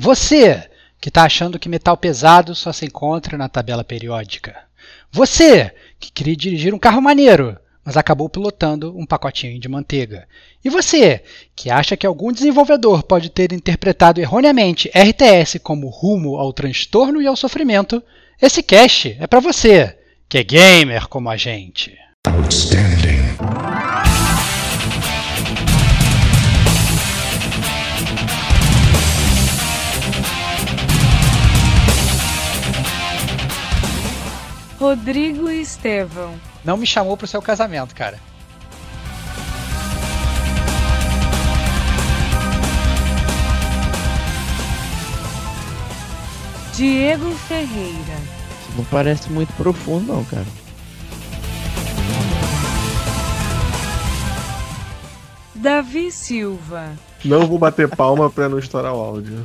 Você que está achando que metal pesado só se encontra na tabela periódica. Você que queria dirigir um carro maneiro, mas acabou pilotando um pacotinho de manteiga. E você que acha que algum desenvolvedor pode ter interpretado erroneamente RTS como rumo ao transtorno e ao sofrimento, esse cast é para você, que é gamer como a gente. Outstanding. Rodrigo Estevão. Não me chamou pro seu casamento, cara. Diego Ferreira. Isso não parece muito profundo, não, cara. Davi Silva. Não vou bater palma pra não estourar o áudio.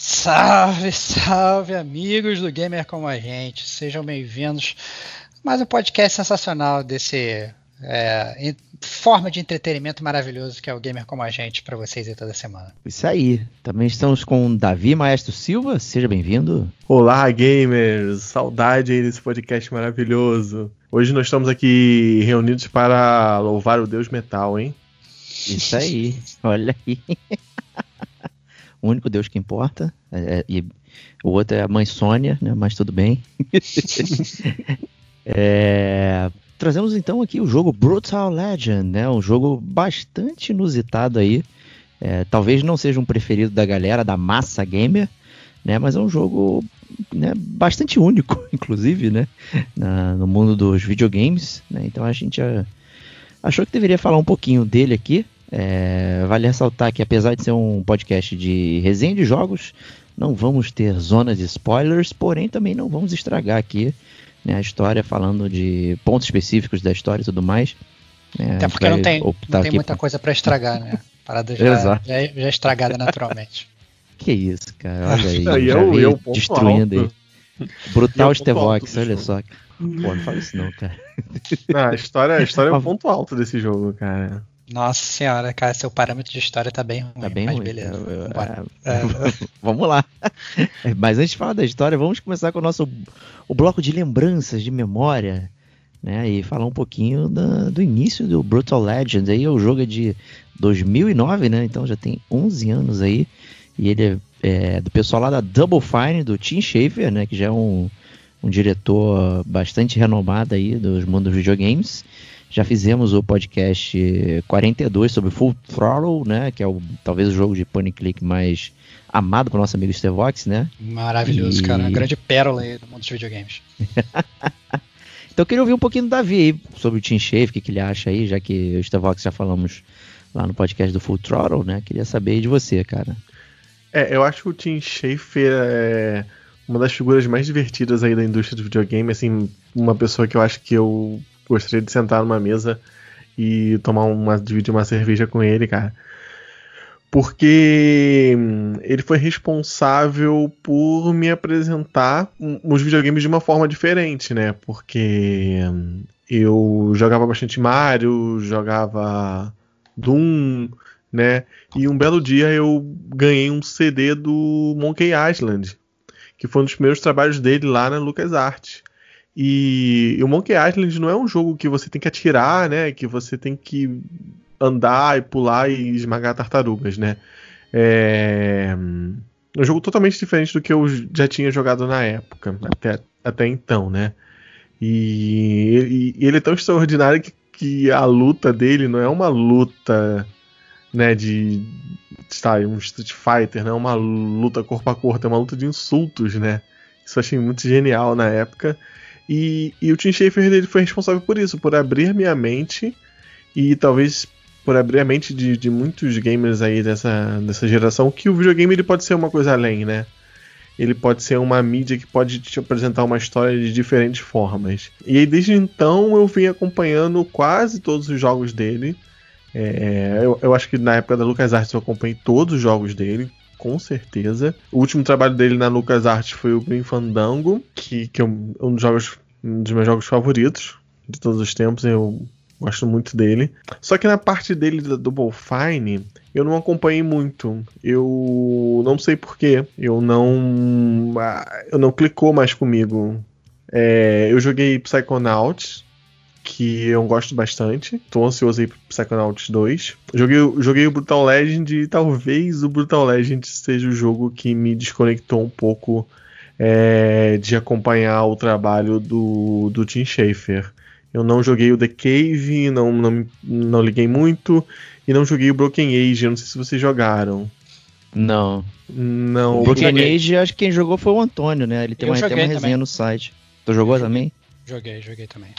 Salve, salve, amigos do Gamer como a gente. Sejam bem-vindos. Mais um podcast sensacional desse é, forma de entretenimento maravilhoso que é o Gamer como a gente para vocês aí toda semana. Isso aí. Também estamos com Davi Maestro Silva. Seja bem-vindo. Olá, gamers. Saudade aí desse podcast maravilhoso. Hoje nós estamos aqui reunidos para louvar o Deus Metal, hein? Isso aí. Olha aí. o único Deus que importa. É, é, e o outro é a mãe Sônia, né? Mas tudo bem. é, trazemos então aqui o jogo Brutal Legend, né? Um jogo bastante inusitado aí. É, talvez não seja um preferido da galera, da massa gamer, né? Mas é um jogo né, bastante único, inclusive, né? Na, no mundo dos videogames, né? Então a gente achou que deveria falar um pouquinho dele aqui, é, vale ressaltar que apesar de ser um podcast de resenha de jogos, não vamos ter zonas de spoilers, porém também não vamos estragar aqui né, a história falando de pontos específicos da história e tudo mais. É, Até porque não tem, não tem muita pra... coisa para estragar, né? A parada já, já, é, já é estragada naturalmente. Que isso, cara. Olha aí. aí já eu, eu destruindo alto. aí. Brutal Stevox, olha só. Pô, não fala isso não, cara. Não, a história, a história é o ponto alto desse jogo, cara. Nossa senhora, cara, seu parâmetro de história tá bem ruim. Tá bem mas ruim. beleza. É, é, vamos lá. mas antes de falar da história, vamos começar com o nosso o bloco de lembranças, de memória, né? E falar um pouquinho da, do início do Brutal Legend. Aí o jogo é de 2009, né? Então já tem 11 anos aí. E ele é, é do pessoal lá da Double Fine, do Tim Schafer, né? Que já é um, um diretor bastante renomado aí dos mundos dos videogames. Já fizemos o podcast 42 sobre Full Throttle, né? Que é o, talvez o jogo de point click mais amado para nosso amigo Stevox, né? Maravilhoso, e... cara. Uma grande pérola aí do mundo dos videogames. então eu queria ouvir um pouquinho do Davi aí sobre o Team Shave, o que, que ele acha aí, já que o Stevox já falamos lá no podcast do Full Throttle, né? Queria saber aí de você, cara. É, eu acho que o Tim Schafer é uma das figuras mais divertidas aí da indústria do videogame, assim, uma pessoa que eu acho que eu gostaria de sentar numa mesa e tomar uma, dividir uma cerveja com ele, cara. Porque hum, ele foi responsável por me apresentar os videogames de uma forma diferente, né? Porque hum, eu jogava bastante Mario, jogava Doom, né? E um belo dia eu ganhei um CD do Monkey Island, que foi um dos primeiros trabalhos dele lá na LucasArts. E, o Monkey Island não é um jogo que você tem que atirar, né? Que você tem que andar e pular e esmagar tartarugas, né? É um jogo totalmente diferente do que eu já tinha jogado na época, até, até então, né? E, e, e ele é tão extraordinário que, que, a luta dele não é uma luta, né, de sabe, um Street Fighter, não é uma luta corpo a corpo, é uma luta de insultos, né? Isso eu achei muito genial na época. E, e o Tim Schafer ele foi responsável por isso, por abrir minha mente e talvez por abrir a mente de, de muitos gamers aí dessa, dessa geração que o videogame ele pode ser uma coisa além, né? Ele pode ser uma mídia que pode te apresentar uma história de diferentes formas. E aí, desde então, eu vim acompanhando quase todos os jogos dele. É, eu, eu, acho que na época da LucasArts eu acompanhei todos os jogos dele, com certeza. O último trabalho dele na LucasArts foi o Green Fandango, que, que é um, um, dos jogos, um dos meus jogos favoritos de todos os tempos. Eu gosto muito dele. Só que na parte dele da Double Fine, eu não acompanhei muito. Eu não sei porquê. Eu não. Ah, eu não clicou mais comigo. É, eu joguei Psychonauts, que eu gosto bastante. Tô ansioso aí pro Psychonauts 2. Joguei, joguei o Brutal Legend e talvez o Brutal Legend seja o jogo que me desconectou um pouco é, de acompanhar o trabalho do, do Tim Schafer. Eu não joguei o The Cave, não, não, não liguei muito. E não joguei o Broken Age, eu não sei se vocês jogaram. Não. Não. O Broken Age, acho que quem jogou foi o Antônio, né? Ele tem uma, tem uma resenha também. no site. Tu jogou também? Joguei, joguei também.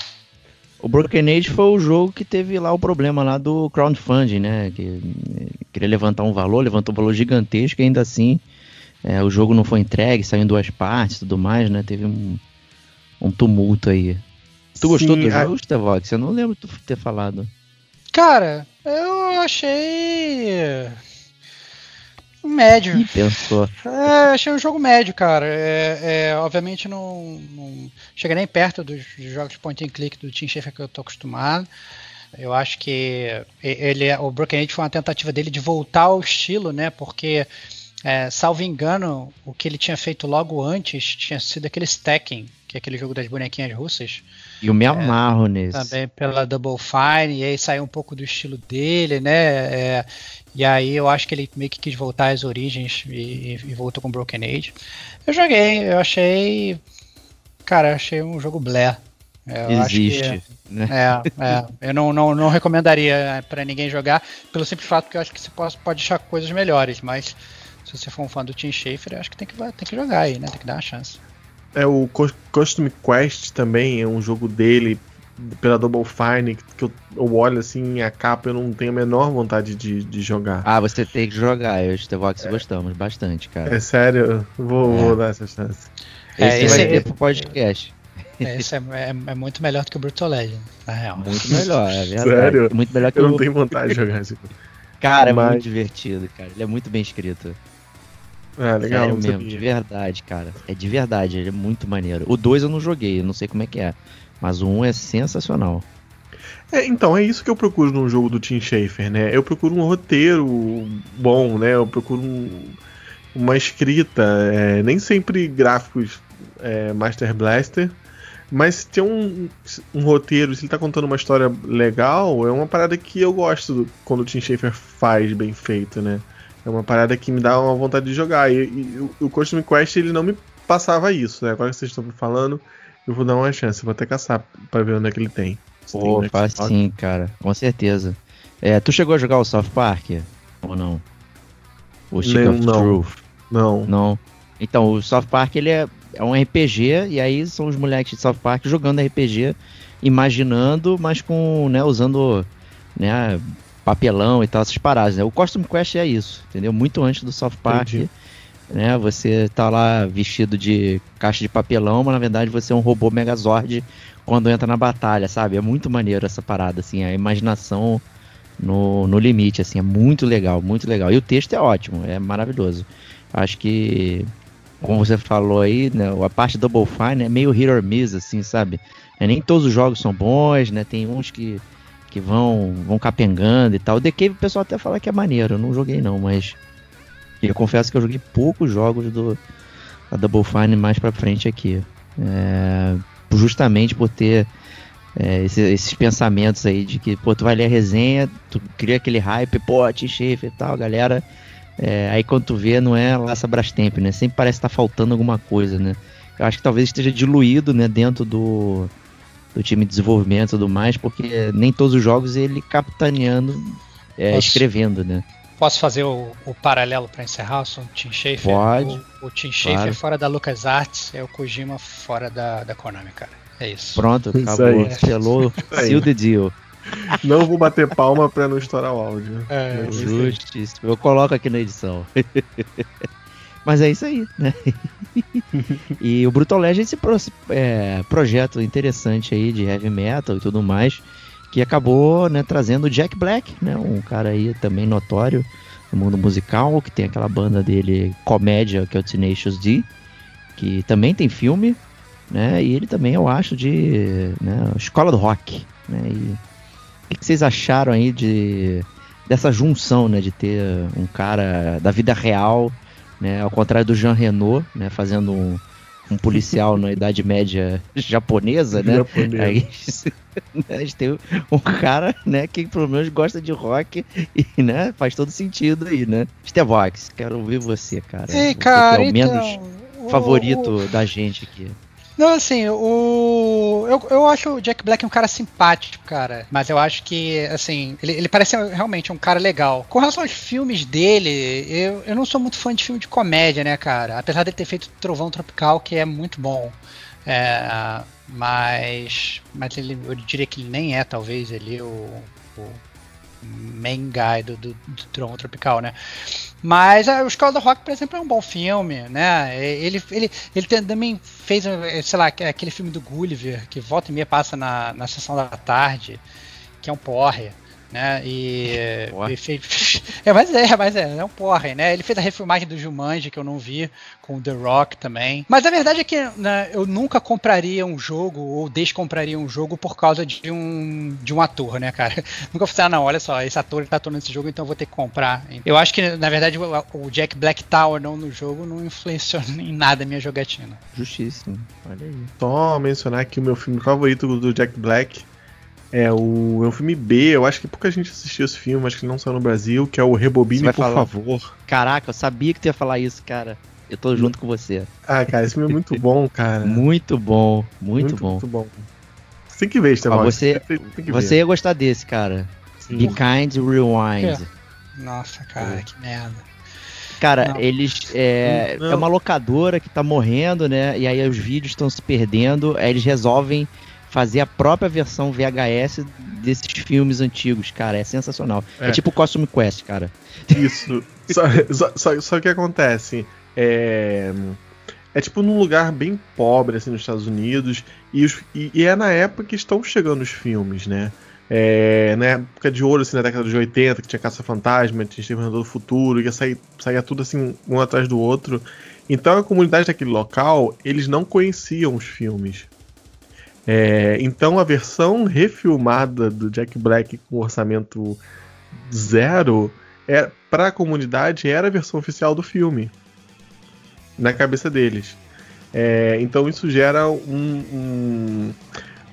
O Broken Age foi o jogo que teve lá o problema lá do crowdfunding, né? Que queria levantar um valor, levantou um valor gigantesco e ainda assim é, o jogo não foi entregue, saiu em duas partes e tudo mais, né? Teve um, um tumulto aí. Tu Sim, gostou do a... jogo, Stevox? Eu não lembro de tu ter falado. Cara, eu achei. Médio. Que pensou? É, achei um jogo médio, cara. É, é, obviamente não, não, chega nem perto dos, dos, jogos point and click do Team Schafer que eu tô acostumado. Eu acho que ele, é, o Broken Age foi uma tentativa dele de voltar ao estilo, né? Porque, é, salvo engano, o que ele tinha feito logo antes tinha sido aquele Stacking, que é aquele jogo das bonequinhas russas. E eu me é, amarro é, nesse. Também pela Double Fine, e aí saiu um pouco do estilo dele, né? É, e aí eu acho que ele meio que quis voltar às origens e, e voltou com Broken Age. Eu joguei, eu achei. Cara, eu achei um jogo blé. Eu Existe. Que, né? É, é, eu não, não, não recomendaria para ninguém jogar, pelo simples fato que eu acho que você pode, pode achar coisas melhores, mas se você for um fã do Tim Schafer, eu acho que tem que, tem que jogar aí, né? Tem que dar uma chance. É, o Costume Quest também é um jogo dele pela Double Fine, que eu, eu olho assim a capa eu não tenho a menor vontade de, de jogar. Ah, você tem que jogar, eu e o Stevox é. gostamos bastante, cara. É sério, vou, é. vou dar essa chance. É, esse vai ter pro podcast. É, esse é, é, é, muito melhor do que o Brutal Legend, na real. Muito melhor, é verdade. Sério? Muito melhor que eu o... não tenho vontade de jogar esse Cara, Mas... é muito divertido, cara. Ele é muito bem escrito. É, legal. Sério mesmo, de verdade, cara. É de verdade, ele é muito maneiro. O 2 eu não joguei, eu não sei como é que é. Mas o 1 um é sensacional. É, então, é isso que eu procuro num jogo do Tim Schafer, né? Eu procuro um roteiro bom, né? Eu procuro um, uma escrita, é, nem sempre gráficos é, Master Blaster, mas se tem um, um, roteiro, se ele tá contando uma história legal, é uma parada que eu gosto quando o Tim Schafer faz bem feito, né? É uma parada que me dá uma vontade de jogar. E, e o Costume Quest ele não me passava isso, né? Agora que vocês estão falando, eu vou dar uma chance. vou até caçar pra ver onde é que ele tem. Pô, tem faz sim, cara. Com certeza. É, tu chegou a jogar o South Park? Ou não? O Stick of não. Truth? Não. Não. Então, o South Park ele é, é um RPG, e aí são os moleques de South Park jogando RPG, imaginando, mas com, né, usando, né, papelão e tal, essas paradas, né? O Costume Quest é isso, entendeu? Muito antes do South Park, Entendi. Né? Você tá lá vestido de caixa de papelão, mas na verdade você é um robô Megazord quando entra na batalha, sabe? É muito maneiro essa parada, assim, a imaginação no, no limite, assim, é muito legal, muito legal. E o texto é ótimo, é maravilhoso. Acho que, como você falou aí, né, a parte Double Fine é meio hit or miss, assim, sabe? É, nem todos os jogos são bons, né? Tem uns que que vão vão capengando e tal. O The Cave o pessoal até fala que é maneiro, eu não joguei não, mas eu confesso que eu joguei poucos jogos do da Double Fine mais pra frente aqui. É, justamente por ter é, esses, esses, pensamentos aí de que, pô, tu vai ler a resenha, tu cria aquele hype, pô, T-Shape e tal, galera. É, aí quando tu vê, não é Laça Brastemp, né? Sempre parece estar tá faltando alguma coisa, né? Eu acho que talvez esteja diluído, né, dentro do, do time de desenvolvimento e tudo mais, porque nem todos os jogos ele capitaneando, é, escrevendo, né? Posso fazer o, o paralelo para encerrar o Tim Schafer? Pode. O, o Tim Schafer claro. fora da LucasArts é o Kojima fora da, da Konami, cara. É isso. Pronto, acabou. Selou, aí. seal the deal. Não vou bater palma pra não estourar o áudio. É, aí. Justíssimo. Eu coloco aqui na edição. Mas é isso aí, né? e o Brutal Legend é esse pro- é, projeto interessante aí de heavy metal e tudo mais, que acabou né, trazendo o Jack Black, né? Um cara aí também notório no mundo musical, que tem aquela banda dele comédia, que é o Tenacious D, que também tem filme, né? E ele também, eu acho, de né, escola do rock, né? E o que vocês acharam aí de dessa junção, né, de ter um cara da vida real, né, ao contrário do Jean Renault, né, fazendo um, um policial na Idade Média japonesa, né? Japonês. Aí, né, a gente tem um cara, né, que pelo menos gosta de rock e, né, faz todo sentido aí, né? Stevox, quero ouvir você, cara. Ei, Você cara, que é o menos então, o- favorito o- da gente aqui. Não, assim, o. Eu, eu acho o Jack Black um cara simpático, cara. Mas eu acho que, assim, ele, ele parece realmente um cara legal. Com relação aos filmes dele, eu, eu não sou muito fã de filme de comédia, né, cara? Apesar de ele ter feito Trovão Tropical, que é muito bom. É, mas. Mas ele, eu diria que ele nem é, talvez, ele o. o main guy do, do, do Trovão Tropical, né? Mas ah, o Escola do Rock, por exemplo, é um bom filme, né? Ele, ele, ele também fez, eh, sei lá, aquele filme do Gulliver, que volta e meia passa na, na sessão da tarde, que é um porre, né? E, e fez, é, mas é, mas é, é um porre, né? Ele fez a refilmagem do Jumanji, que eu não vi, com o The Rock também. Mas a verdade é que né, eu nunca compraria um jogo, ou descompraria um jogo por causa de um, de um ator, né, cara? Nunca falei, ah, não, olha só, esse ator ele tá atuando nesse jogo, então eu vou ter que comprar. Eu acho que, na verdade, o, o Jack Black tá ou não no jogo não influenciou em nada a minha jogatina. Justíssimo. Olha aí. Só mencionar que o meu filme favorito do Jack Black é o, é um filme B. Eu acho que pouca gente assistiu esse filme, acho que ele não saiu no Brasil, que é o Rebobine, por falar? favor. Caraca, eu sabia que tu ia falar isso, cara. Eu tô junto com você. Ah, cara, esse filme é muito bom, cara. Muito bom, muito, bom. Muito bom. Você tem que ver, Estevão. Mas você- tem que Você ver. ia gostar desse, cara. Sim. Be Kind Rewind. Nossa, cara, que merda. Cara, Não. eles. É, Não. é uma locadora que tá morrendo, né? E aí os vídeos estão se perdendo. Aí eles resolvem fazer a própria versão VHS desses filmes antigos, cara. É sensacional. É, É. tipo Costume Quest, cara. Isso. só, só, só, só que acontece. É, é tipo num lugar bem pobre, assim, nos Estados Unidos. E, os- e- e é na época que estão chegando os filmes, né? É, na época de ouro, assim, na década de 80, que tinha Caça-Fantasma, tinha Exterminador do Futuro, ia sair, saía tudo assim, um atrás do outro. Então a comunidade daquele local, eles não conheciam os filmes. É, então a versão refilmada do Jack Black com orçamento zero é, para a comunidade era a versão oficial do filme na cabeça deles. É, então isso gera um- um-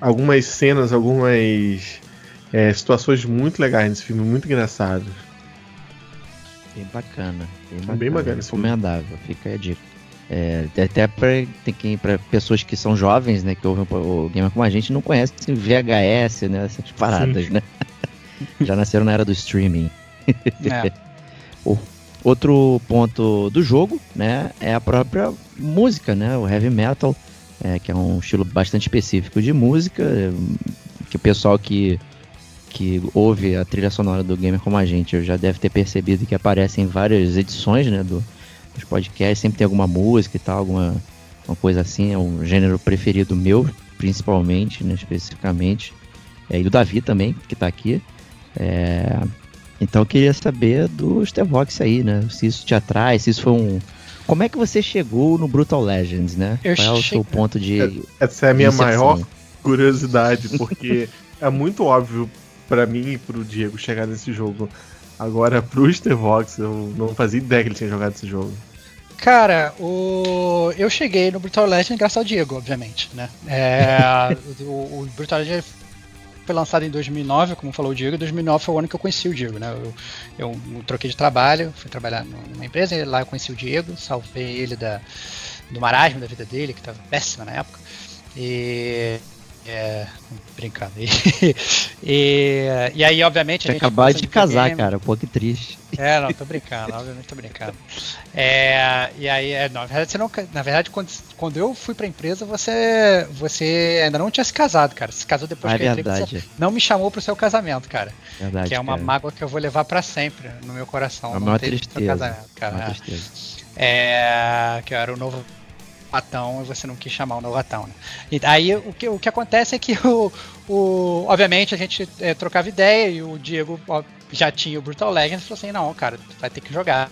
algumas cenas, algumas é, situações muito legais nesse filme, muito engraçadas. Bem bacana. Bem bacana. Bem bacana. Recomendável. Fica aí a dica. É, até pra, tem quem, pra pessoas que são jovens, né? Que ouvem o, Gamer como a gente, não conhecem VHS, né? Essas paradas, né? Já nasceram na era do streaming. É. Outro ponto do jogo, né, é a própria música, né, o heavy metal, é, que é um estilo bastante específico de música, que o pessoal que, que ouve a trilha sonora do Gamer Como a Gente já deve ter percebido que aparece em várias edições, né, do, dos podcasts, sempre tem alguma música e tal, alguma uma coisa assim, é um gênero preferido meu, principalmente, né, especificamente, é, e do Davi também, que tá aqui, é, então eu queria saber do Stevox aí, né? Se isso te atrai, se isso foi um. Como é que você chegou no Brutal Legends, né? Eu Qual é o seu ponto de. Essa é a minha maior curiosidade, porque é muito óbvio pra mim e pro Diego chegar nesse jogo. Agora, pro Stevox, eu não fazia ideia que ele tinha jogado esse jogo. Cara, o... eu cheguei no Brutal Legend graças ao Diego, obviamente, né? É, o, o Brutal Legend foi lançado em 2009, como falou o Diego, e 2009 foi o ano que eu conheci o Diego, né? Eu, eu troquei de trabalho, fui trabalhar numa empresa, e lá eu conheci o Diego, salvei ele da, do marasmo da vida dele, que estava péssima na época. E, É, brincando. E, e, e aí, obviamente, a gente. Acabar de casar, cara, pô, que triste. É, não, tô brincando, obviamente tô brincando. É, e aí, é, não, na verdade, você não, na verdade quando, quando eu fui pra empresa, você, você ainda não tinha se casado, cara. Se casou depois ah, que eu entrei, você não me chamou pro seu casamento, cara. Verdade, que é uma cara. mágoa que eu vou levar pra sempre no meu coração. É não uma ter tristeza. casamento, cara. Uma É. tristeza. É, que eu era o novo atão e você não quis chamar o novo atão. Né? E aí o que, o que acontece é que o, o obviamente a gente é, trocava ideia e o Diego ó, já tinha o Brutal Legends e falou assim, não, cara, tu vai ter que jogar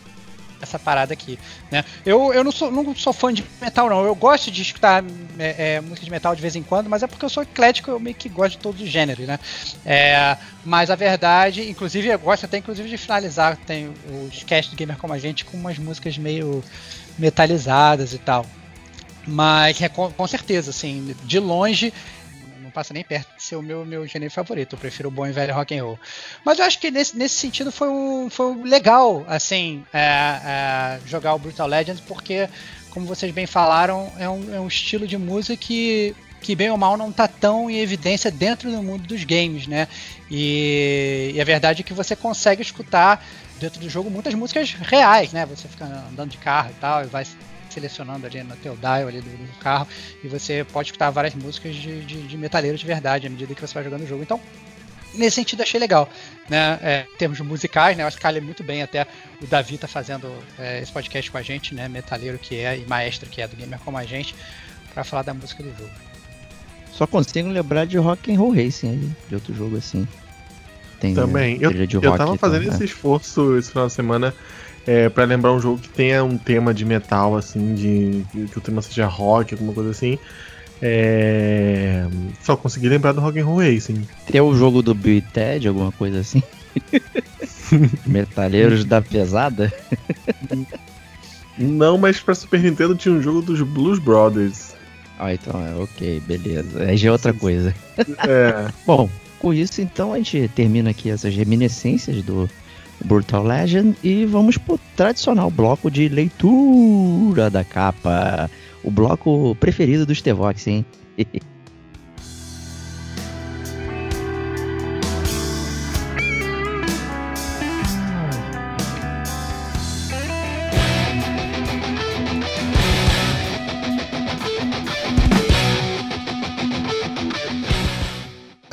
essa parada aqui, né? Eu, eu não, sou, não sou fã de metal não, eu gosto de escutar é, é, música de metal de vez em quando, mas é porque eu sou eclético, eu meio que gosto de todos os gêneros, né? É, mas a verdade, inclusive eu gosto até inclusive de finalizar, tem os cast do Gamer Como a Gente com umas músicas meio metalizadas e tal. Mas é, com, certeza, assim, de longe não passa nem perto de ser o meu, meu gênero favorito. Eu prefiro o bom e velho rock and roll. Mas eu acho que nesse, nesse sentido foi um, foi legal, assim, é, é, jogar o Brutal Legends, porque, como vocês bem falaram, é um, é um estilo de música que, que bem ou mal não está tão em evidência dentro do mundo dos games, né? E, e a verdade é que você consegue escutar dentro do jogo muitas músicas reais, né? Você fica andando de carro e tal, e vai selecionando ali no teu dial ali do, do carro e você pode escutar várias músicas de, de, de metaleiro de verdade à medida que você vai jogando o jogo. Então, nesse sentido, achei legal. Né? É, em termos musicais, né? eu acho que calha muito bem até o Davi tá fazendo é, esse podcast com a gente, né? metaleiro que é e maestro que é do gamer como a gente, para falar da música do jogo. Só consigo lembrar de Rock and Roll Racing aí, de outro jogo assim. Tem Também. Eu, eu tava fazendo tal, esse né? esforço esse final de semana é, para lembrar um jogo que tenha um tema de metal, assim, de que, o tema seja rock, alguma coisa assim. É, Só consegui lembrar do Rock and Roll Racing. Tem o jogo do Bill e Ted, alguma coisa assim? Metaleiros da pesada? Não, mas pra Super Nintendo tinha um jogo dos Blues Brothers. Ah, então é ok, beleza. Aí já é outra coisa. É, Bom, com isso então a gente termina aqui essas reminiscências do Brutal Legend e vamos pro tradicional bloco de leitura da capa. O bloco preferido dos Tevox, hein?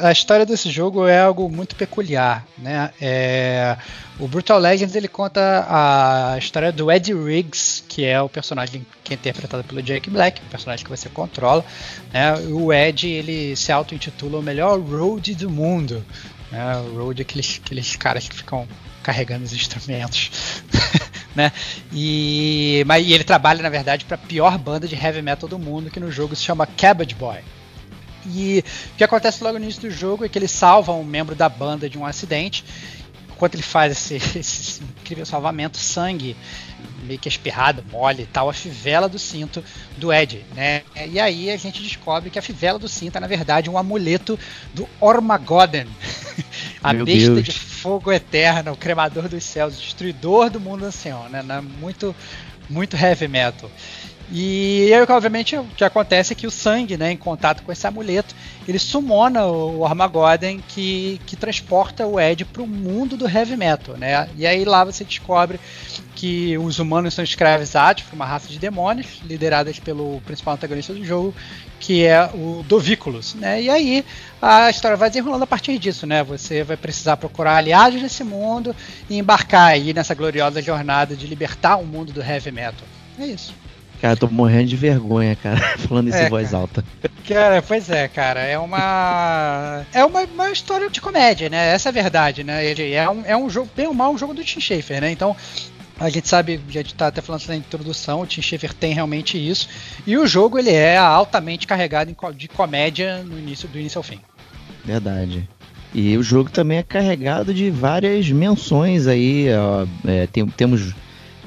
a história desse jogo é algo muito peculiar, né? É, o Brutal Legends ele conta a história do Eddie Riggs, que é o personagem que é interpretado pelo Jake Black, o personagem que você controla. Né? O Ed ele se auto-intitula o melhor road do mundo. Né? O road é aqueles, aqueles caras que ficam carregando os instrumentos. né? E, mas, e ele trabalha, na verdade, para a pior banda de heavy metal do mundo, que no jogo se chama Cabbage Boy. E o que acontece logo no início do jogo é que ele salva um membro da banda de um acidente. Enquanto ele faz esse, esse incrível salvamento, sangue meio que espirrado, mole e tal, a fivela do cinto do Ed, né? E aí a gente descobre que a fivela do cinto é na verdade um amuleto do Ormagoden, a Meu besta Deus. de fogo eterno, o cremador dos céus, o destruidor do mundo ancião, né? Muito, muito heavy metal. E aí, obviamente, o que acontece é que o sangue, né, em contato com esse amuleto, ele sumona o Armageddon que, que transporta o Ed para o mundo do heavy metal, né? E aí lá você descobre que os humanos são escravizados por uma raça de demônios, lideradas pelo principal antagonista do jogo, que é o Dovículos, né? E aí a história vai desenrolando a partir disso, né? Você vai precisar procurar aliados nesse mundo e embarcar aí nessa gloriosa jornada de libertar o mundo do heavy metal. É isso. Cara, tô morrendo de vergonha, cara, falando isso É, em voz cara. alta. Cara, pois é, cara, é uma. É uma, uma história de comédia, né? Essa é a verdade, né? Ele é um, é um jogo, bem ou mal, um jogo do Tim Schafer, né? Então, a gente sabe, a gente tá até falando isso na introdução, o Tim Schafer tem realmente isso. E o jogo, ele é altamente carregado de comédia no início, do início ao fim. Verdade. E o jogo também é carregado de várias menções aí. ó, é, tem- temos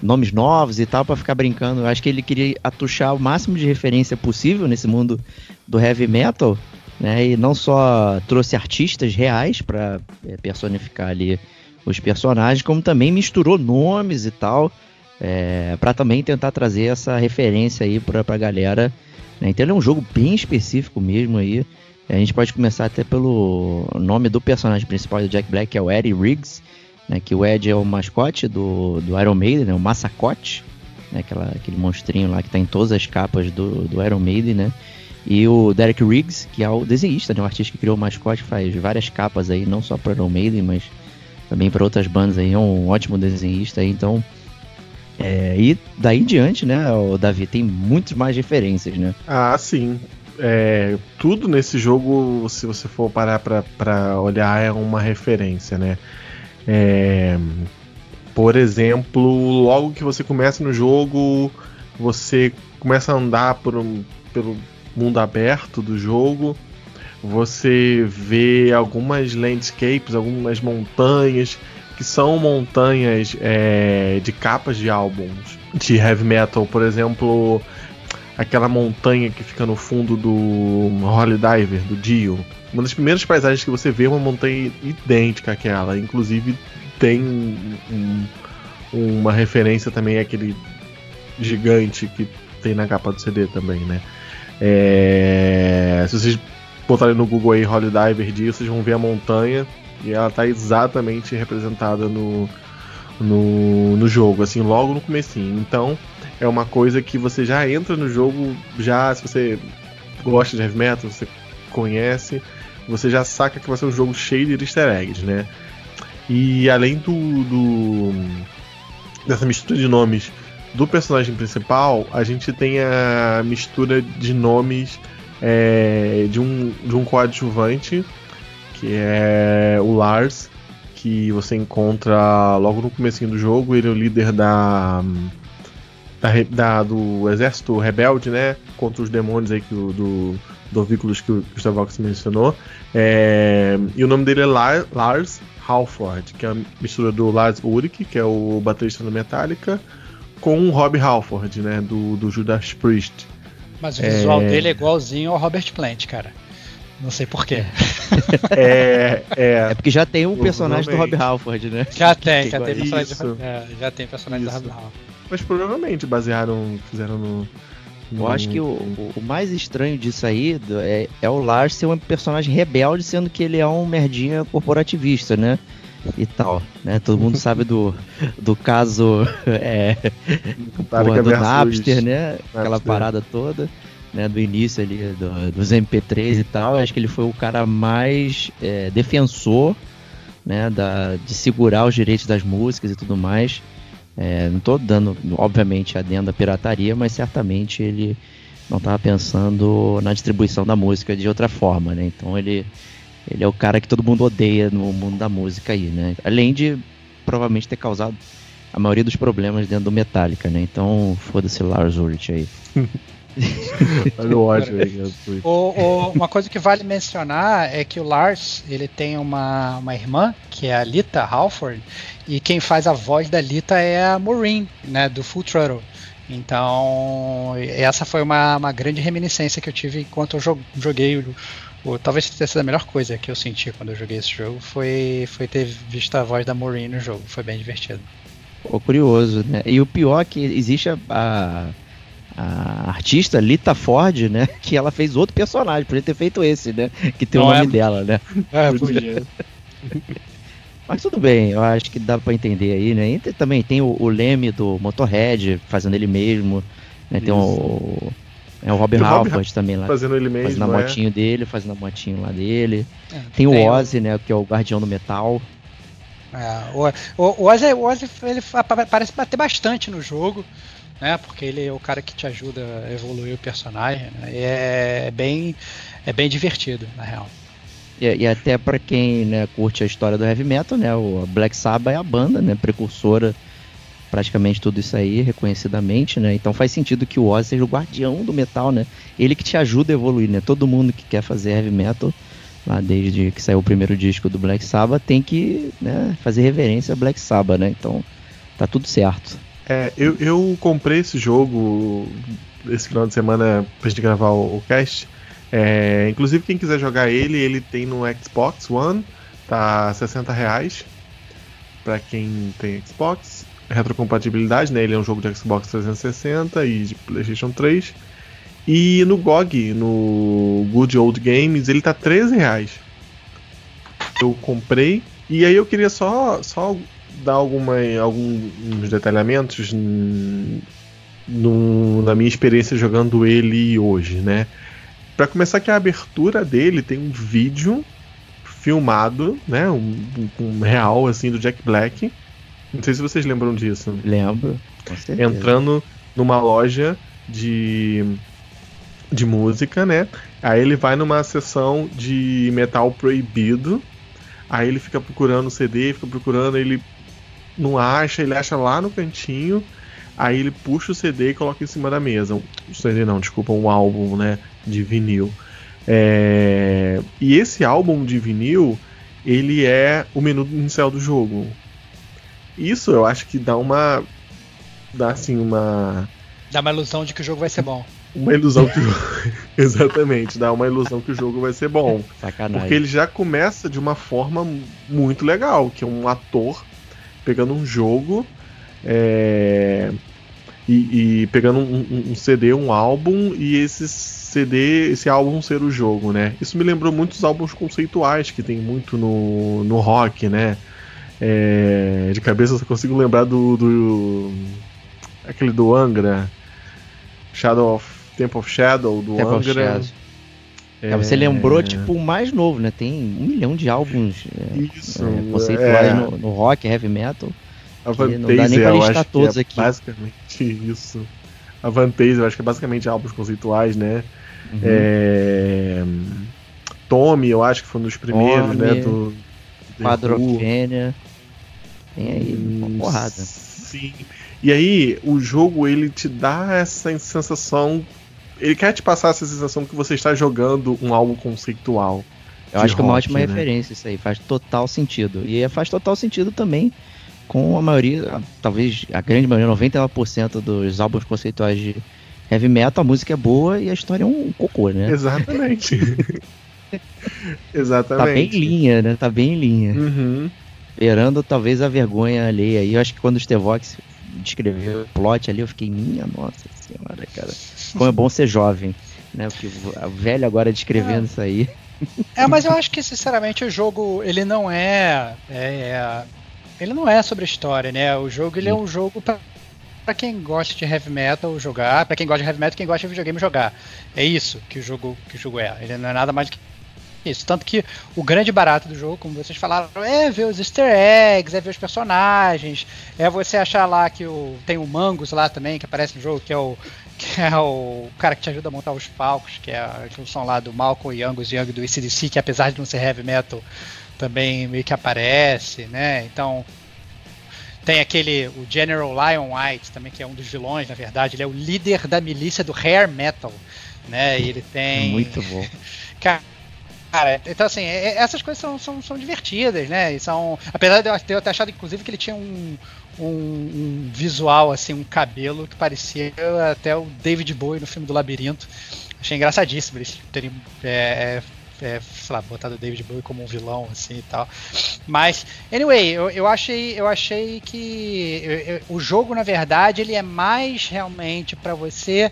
nomes novos e tal pra ficar brincando. Eu acho que ele queria atuchar o máximo de referência possível nesse mundo do heavy metal, né? E não só trouxe artistas reais pra é, personificar ali os personagens, como também misturou nomes e tal, é, para também tentar trazer essa referência aí pra, pra galera. né? Então ele é um jogo bem específico mesmo aí. A gente pode começar até pelo nome do personagem principal do Jack Black, que é o Eddie Riggs, né, que o Ed é o mascote do, do Iron Maiden, né, o massacote, né, aquela, aquele monstrinho lá que está em todas as capas do, do Iron Maiden, né? E o Derek Riggs, que é o desenhista, né, o artista que criou o mascote, faz várias capas aí, não só para Iron Maiden, mas também para outras bandas aí, é um ótimo desenhista aí, então... É, e daí em diante, né, o Davi, tem muitas mais referências, né? Ah, sim. É, tudo nesse jogo, se você for parar para olhar, é uma referência, né? É, por exemplo, logo que você começa no jogo, você começa a andar por um, pelo mundo aberto do jogo, você vê algumas landscapes, algumas montanhas que são montanhas é, de capas de álbuns de heavy metal, por exemplo, aquela montanha que fica no fundo do Holy Diver, do Dio. Uma das primeiras paisagens que você vê é uma montanha idêntica àquela. Inclusive tem um, uma referência também àquele gigante que tem na capa do CD também, né? É... Se vocês botarem no Google aí Holy Diver vocês vão ver a montanha e ela está exatamente representada no, no, no jogo, assim, logo no comecinho. Então, é uma coisa que você já entra no jogo, já se você gosta de heavy metal, você conhece, você já saca que vai ser um jogo cheio de easter eggs, né? E além do, do dessa mistura de nomes do personagem principal, a gente tem a mistura de nomes é, de, um, de um coadjuvante, que é o Lars, que você encontra logo no começo do jogo. Ele é o líder da, da, da, do exército rebelde, né? Contra os demônios aí que do, Dovículos que o Gustavo Vox mencionou. É, e o nome dele é Lars Halford, que é a mistura do Lars Ulrich, que é o baterista da Metallica, com o Rob Halford, né? Do, do Judas Priest. Mas o visual é... dele é igualzinho ao Robert Plant, cara. Não sei porquê. é, é, é porque já tem um personagem do Rob Halford, né? Já tem, já tem personagem, do, é, já tem personagem Isso. do Rob Halford. Mas provavelmente basearam, fizeram no, eu acho que o, o, mais estranho disso aí é, é o Lars ser um personagem rebelde, sendo que ele é um merdinha corporativista, né? E tal, né? Todo mundo sabe do, do caso é, porra, do Napster, né? Napster. Aquela parada toda, né? Do início ali do, dos MP3 e tal. Eu acho que ele foi o cara mais é, defensor, né? Da, de segurar os direitos das músicas e tudo mais. É, não estou dando, obviamente, adendo à pirataria, mas certamente ele não estava pensando na distribuição da música de outra forma, né? Então ele, ele é o cara que todo mundo odeia no mundo da música aí, né? Além de provavelmente ter causado a maioria dos problemas dentro do Metallica, né? Então foda-se Lars Ulrich aí. Olha o ódio aí. O, o, uma coisa que vale mencionar é que o Lars ele tem uma, uma irmã, que é a Lita Halford, e quem faz a voz da Lita é a Maureen, né, do Full Throttle. Então, essa foi uma, uma grande reminiscência que eu tive enquanto eu joguei o, o, talvez tenha sido a melhor coisa que eu senti quando eu joguei esse jogo foi, foi ter visto a voz da Maureen no jogo. Foi bem divertido. Pô, curioso, né? E o pior é que existe a, a, a, artista Lita Ford, né? Que ela fez outro personagem, podia ter feito esse, né? Que tem Não o nome é... dela, né? É, podia. Mas tudo bem, eu acho que dá para entender aí, né? E também tem o, o Leme do Motorhead fazendo ele mesmo, né? Tem o, é o Robin Halford também lá. Fazendo ele mesmo. Fazendo a é. motinho dele, fazendo a motinho lá dele. É, tem, tem, o Ozzy, né? Que é o guardião do metal. É, o, o, Ozzy, o Ozzy ele parece bater bastante no jogo, né? Porque ele é o cara que te ajuda a evoluir o personagem. Né? E é bem, é bem divertido, na real. E, e até para quem né, curte a história do heavy metal, né, o Black Sabbath é a banda, né, precursora praticamente tudo isso aí, reconhecidamente, né? Então faz sentido que o Ozzy seja o guardião do metal, né? Ele que te ajuda a evoluir, né? Todo mundo que quer fazer heavy metal, lá desde que saiu o primeiro disco do Black Sabbath, tem que né, fazer reverência a Black Sabbath, né? Então tá tudo certo. É, eu, eu comprei esse jogo esse final de semana pra gente gravar o, o cast. É, inclusive, quem quiser jogar ele, ele tem no Xbox One, tá 60 reais para quem tem Xbox. Retrocompatibilidade, né? Ele é um jogo de Xbox 360 e de PlayStation 3. E no GOG, no Good Old Games, ele tá 13 reais. Eu comprei. E aí eu queria só, só dar alguma, alguns detalhamentos no, na minha experiência jogando ele hoje, né? Para começar que a abertura dele tem um vídeo filmado, né, um, um, real assim do Jack Black. Não sei se vocês lembram disso. Lembro. Entrando numa loja de de música, né? Aí ele vai numa sessão de metal proibido. Aí ele fica procurando o CD, fica procurando, ele não acha, ele acha lá no cantinho. Aí ele puxa o CD e coloca em cima da mesa. Um CD não, desculpa, um álbum, né? De vinil. É... E esse álbum de vinil, ele é o menu inicial do jogo. Isso eu acho que dá uma. dá assim uma. Dá uma ilusão de que o jogo vai ser bom. Uma ilusão que. Exatamente, dá uma ilusão que o jogo vai ser bom. Sacanagem. Porque ele já começa de uma forma muito legal, que é um ator pegando um jogo é, e, e, pegando um, um, CD, um álbum, e esse CD, esse álbum ser o jogo, né? Isso me lembrou muitos álbuns conceituais que tem muito no, no rock, né? É, de cabeça eu só consigo lembrar do, do. aquele do Angra, Shadow of Temple of Shadow, do Temple Angra. É, você lembrou, tipo, o mais novo, né? Tem um milhão de álbuns é, Isso, é, conceituais é. no, no, rock, heavy metal. A Vantage, não dá nem pra listar todos é aqui. Basicamente isso. A Vantage, eu acho que é basicamente álbuns conceituais, né? Uhum. É... Tommy, eu acho que foi um dos primeiros, Tommy, né? Do, Quadrophenia. Tem aí uma porrada. Sim. E aí, o jogo, ele te dá essa sensação ele quer te passar essa sensação que você está jogando um álbum conceitual. Eu acho que é uma ótima né? referência isso aí, faz total sentido. E faz total sentido também com a maioria, talvez a grande maioria, 99% dos álbuns conceituais de heavy metal, a música é boa e a história é um cocô, né? Exatamente. Exatamente. Tá bem em linha, né? Tá bem em linha. Uhum. Esperando talvez a vergonha alheia aí. Eu acho que quando o Stevox descreveu o plot ali, eu fiquei, minha nossa senhora, cara. Como é bom ser jovem, né? Porque o velho agora descrevendo é. isso aí. É, mas eu acho que sinceramente o jogo ele não é, é, é ele não é sobre história, né? O jogo ele é um jogo para para quem gosta de heavy metal jogar, para quem gosta de heavy metal, quem gosta de videogame jogar. É isso que o jogo que o jogo é. Ele não é nada mais do que isso. Tanto que o grande barato do jogo, como vocês falaram, é ver os easter eggs, é ver os personagens, é você achar lá que o, tem o Mangus lá também, que aparece no jogo, que é o, que é o cara que te ajuda a montar os palcos, que é a junção lá do Malcolm e Angus Young do ACDC, que apesar de não ser heavy metal, também meio que aparece, né? Então, tem aquele, o General Lion White, também, que é um dos vilões, na verdade, ele é o líder da milícia do hair metal, né? E ele tem... Muito bom. Cara, Cara, então assim, é, é, essas coisas são, são, são divertidas, né? E são. Apesar de eu ter achado, inclusive, que ele tinha um, um, um, visual, assim, um cabelo que parecia até o David Bowie no filme do Labirinto. Achei engraçadíssimo eles terem. É, é, é sei lá, botado o David Bowie como um vilão, assim e tal. Mas, anyway, eu, eu achei, eu achei que eu, eu, o jogo, na verdade, ele é mais realmente para você.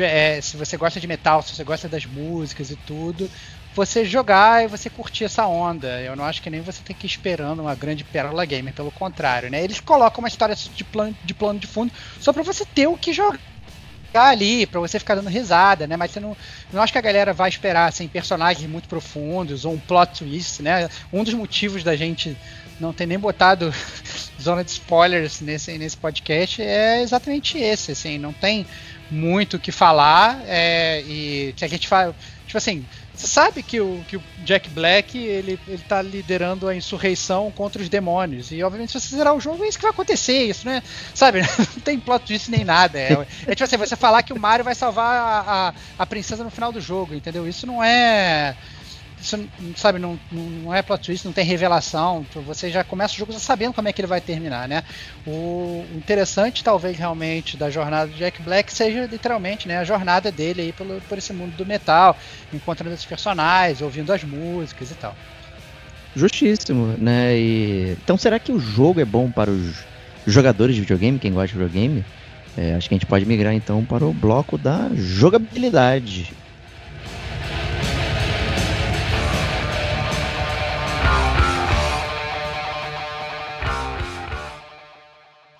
É, se você gosta de metal, se você gosta das músicas e tudo, você jogar e você curtir essa onda. Eu não acho que nem você tem que ir esperando uma grande pérola gamer, pelo contrário, né? Eles colocam uma história de plano de, plano de fundo só para você ter o que jogar ali, para você ficar dando risada, né? Mas você não, não acho que a galera vai esperar assim, personagens muito profundos ou um plot twist, né? Um dos motivos da gente não ter nem botado zona de spoilers nesse, nesse podcast é exatamente esse, assim, não tem muito o que falar é, e se a gente fala, tipo assim, você sabe que o, que o Jack Black ele, ele tá liderando a insurreição contra os demônios. E obviamente, se você zerar o jogo, é isso que vai acontecer, isso, né? Sabe? Não tem plot twist nem nada. É, é tipo assim, você falar que o Mario vai salvar a, a, a princesa no final do jogo, entendeu? Isso não é isso, sabe, não, não é plot twist, não tem revelação. Você já começa o jogo sabendo como é que ele vai terminar, né? O interessante, talvez, realmente, da jornada do Jack Black seja literalmente né, a jornada dele aí pelo, por esse mundo do metal, encontrando esses personagens, ouvindo as músicas e tal. Justíssimo, né? E... Então será que o jogo é bom para os jogadores de videogame, quem gosta de videogame? É, acho que a gente pode migrar então para o bloco da jogabilidade.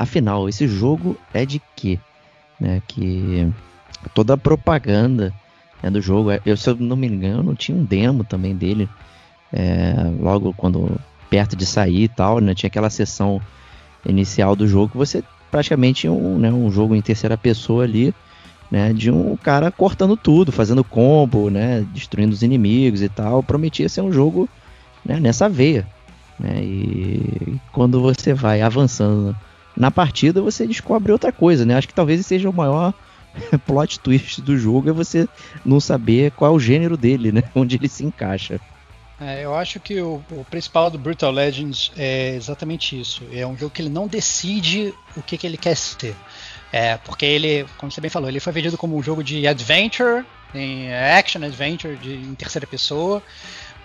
Afinal, esse jogo é de quê? Né, que toda a propaganda né, do jogo, é, eu, se eu não me engano, tinha um demo também dele, é, logo quando perto de sair e tal, né, tinha aquela sessão inicial do jogo que você praticamente um, né, um jogo em terceira pessoa ali, né, de um cara cortando tudo, fazendo combo, né, destruindo os inimigos e tal. Prometia ser um jogo né, nessa veia. Né, e quando você vai avançando na partida, você descobre outra coisa, né? Acho que talvez seja o maior plot twist do jogo é você não saber qual é o gênero dele, né? Onde ele se encaixa. É, eu acho que o, o, principal do Brutal Legends é exatamente isso. É um jogo que ele não decide o que, que ele quer ser. É, porque ele, como você bem falou, ele foi vendido como um jogo de adventure, em action adventure de, em terceira pessoa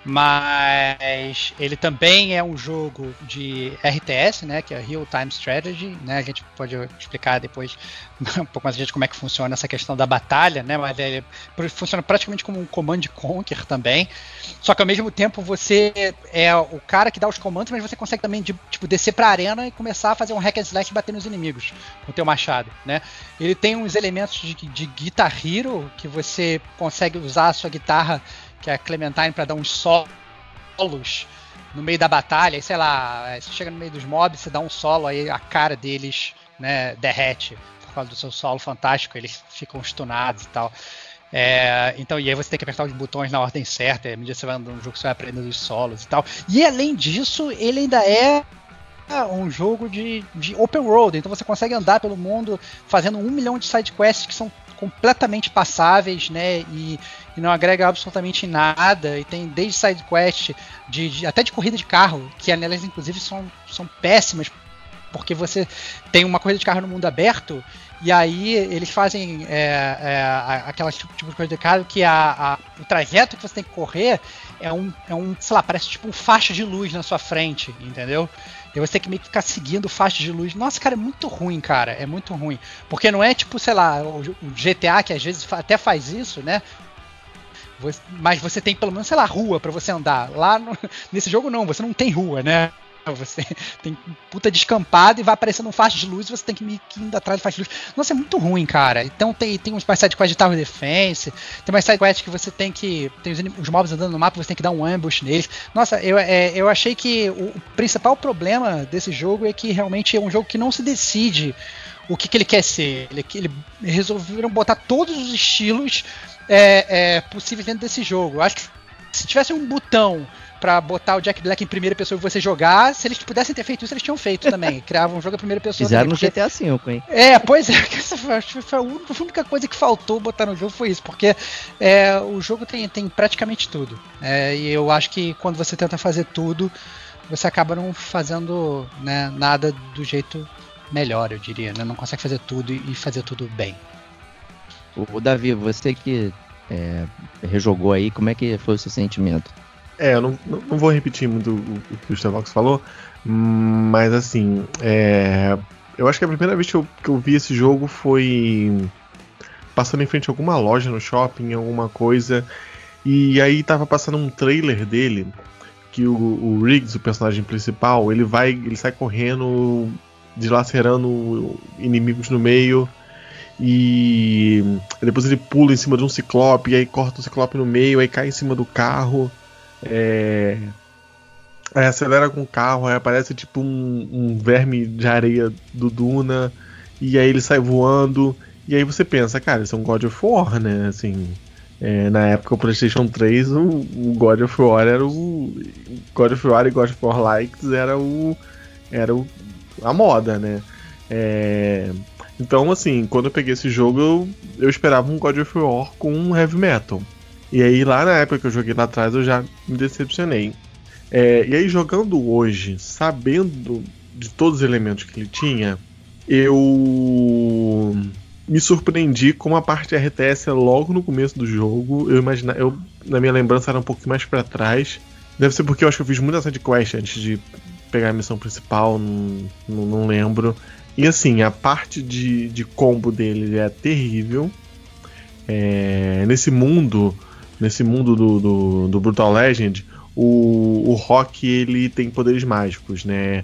mas ele também é um jogo de RTS, né, que é Real Time Strategy, né, a gente pode explicar depois um pouco mais de como é que funciona essa questão da batalha, né, mas ele funciona praticamente como um Command Conquer também, só que ao mesmo tempo você é o cara que dá os comandos, mas você consegue também tipo descer para a arena e começar a fazer um hack and slash e bater nos inimigos com o teu machado, né? Ele tem uns elementos de, de Guitar Hero que você consegue usar a sua guitarra que é a Clementine para dar uns solos no meio da batalha, e sei lá, é, você chega no meio dos mobs, você dá um solo, aí a cara deles né, derrete por causa do seu solo fantástico, eles ficam stunados e tal. É, então, e aí você tem que apertar os botões na ordem certa, à medida que você vai andando no jogo, você vai aprendendo os solos e tal. E além disso, ele ainda é um jogo de, de open world, então você consegue andar pelo mundo fazendo um milhão de side quests que são completamente passáveis, né? E, e, não agrega absolutamente nada. E tem desde side quest, de, de, até de corrida de carro, que nelas inclusive são, são péssimas, porque você tem uma corrida de carro no mundo aberto. E aí eles fazem é, é, aquela tipo, tipo de de carro que a, a, o trajeto que você tem que correr é um, é um, sei lá, parece tipo um faixa de luz na sua frente, entendeu? E você tem que meio que ficar seguindo faixa de luz. Nossa, cara, é muito ruim, cara. É muito ruim. Porque não é tipo, sei lá, o GTA que às vezes até faz isso, né? Mas você tem pelo menos, sei lá, rua para você andar. Lá no, nesse jogo não, você não tem rua, né? Você tem puta descampado e vai aparecendo um faixa de luz e você tem que ir indo atrás de faixa de luz. Nossa, é muito ruim, cara. Então tem, tem uns mais sidequests de Tower Defense, tem mais sidequests que você tem que. Tem os, os, mobs andando no mapa, você tem que dar um ambush neles. Nossa, eu, é, eu achei que o, o principal problema desse jogo é que realmente é um jogo que não se decide o que, que ele quer ser. Ele, ele resolveram botar todos os estilos é, é, possíveis dentro desse jogo. Eu acho que se tivesse um botão para botar o Jack Black em primeira pessoa e você jogar, se eles pudessem ter feito isso, eles tinham feito também. Criavam um jogo em primeira pessoa. Fizeram também, no GTA V, hein? É, pois é. Essa foi, foi, a única coisa que faltou botar no jogo foi isso, porque é, o jogo tem, tem praticamente tudo. É, e eu acho que quando você tenta fazer tudo, você acaba não fazendo né, nada do jeito melhor, eu diria. Né? Não consegue fazer tudo e fazer tudo bem. O Davi, você que é, rejogou aí, como é que foi o seu sentimento? É, eu não, não vou repetir muito o, que o Starbucks falou, mas assim, é, eu acho que a primeira vez que eu, que eu vi esse jogo foi passando em frente a alguma loja no shopping, alguma coisa, e aí tava passando um trailer dele que o, o Riggs, o personagem principal, ele vai, ele sai correndo, dilacerando inimigos no meio e depois ele pula em cima de um ciclope, e aí corta o ciclope no meio, aí cai em cima do carro. É... Aí acelera com o carro, aí aparece tipo um, um, verme de areia do Duna, e aí ele sai voando, e aí você pensa, cara, isso é um God of War, né? Assim, é, na época o PlayStation 3, o, o, God of War era o. God of War e God of War Likes era o. Era o, a moda, né? É, então, assim, quando eu peguei esse jogo, eu, eu esperava um God of War com um heavy metal. E aí, lá na época que eu joguei lá atrás, eu já me decepcionei. É, e aí, jogando hoje, sabendo de todos os elementos que ele tinha, eu me surpreendi com a parte RTS logo no começo do jogo. Eu imagina, eu na minha lembrança era um pouco mais para trás. Deve ser porque eu acho que eu fiz muita side quest antes de pegar a missão principal, não, não, não lembro. E assim, a parte de, de combo dele é terrível. É, nesse mundo, nesse mundo do, do, do, Brutal Legend, o, o Rock ele tem poderes mágicos, né?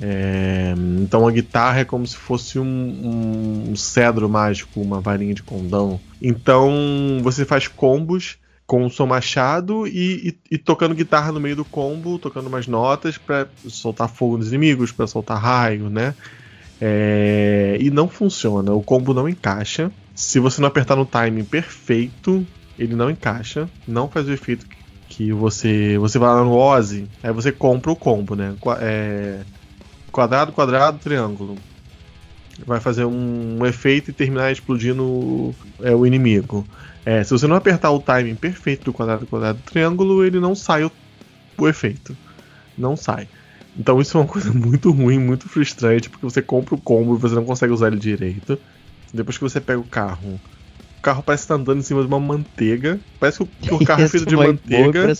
É, então a guitarra é como se fosse um, um, cedro mágico, uma varinha de condão. Então você faz combos com o seu machado e, e, e, tocando guitarra no meio do combo, tocando umas notas para soltar fogo nos inimigos, para soltar raio, né? É, e não funciona, o combo não encaixa. Se você não apertar no timing perfeito, ele não encaixa, não faz o efeito que você você vai lá no Ozzy, aí você compra o combo, né? É, quadrado, quadrado, triângulo. Vai fazer um, um efeito e terminar explodindo é, o inimigo. É, se você não apertar o timing perfeito do quadrado, quadrado, triângulo, ele não sai o, o efeito. Não sai. Então isso é uma coisa muito ruim, muito frustrante, porque você compra o combo e você não consegue usar ele direito. Depois que você pega o carro, carro parece estar andando em cima de uma manteiga. Parece que o, carro é feito de manteiga.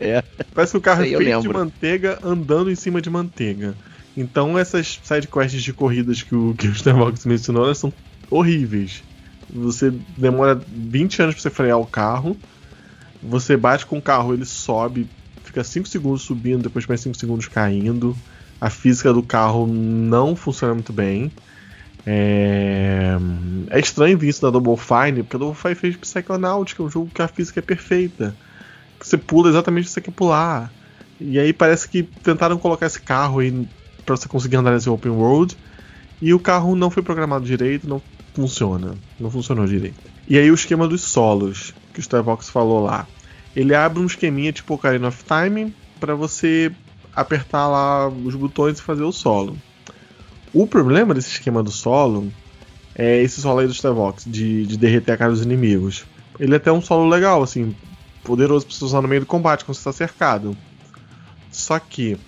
É. Parece que o carro é feito lembro. de manteiga andando em cima de manteiga. Então essas sidequests de corridas que o, que o Starbucks mencionou, elas são horríveis. Você demora 20 anos para você frear o carro. Você bate com o carro, ele sobe, fica 5 segundos subindo, depois mais 5 segundos caindo. A física do carro não funciona muito bem. É, é estranho isso na Double Fine, porque a Double Fine fez Psychonautica, um jogo que a física é perfeita. Você pula exatamente o que você quer pular. E aí parece que tentaram colocar esse carro aí para você conseguir andar nesse open world. E o carro não foi programado direito, não funciona. Não funcionou direito. E aí o esquema dos solos, que o Starvox falou lá. Ele abre um esqueminha tipo Ocarina of Time para você apertar lá os botões e fazer o solo. O problema desse esquema do solo é esse solo aí do Starvox, de, de derreter a cara dos inimigos. Ele é até um solo legal, assim, poderoso pra você usar no meio do combate quando você está cercado. Só que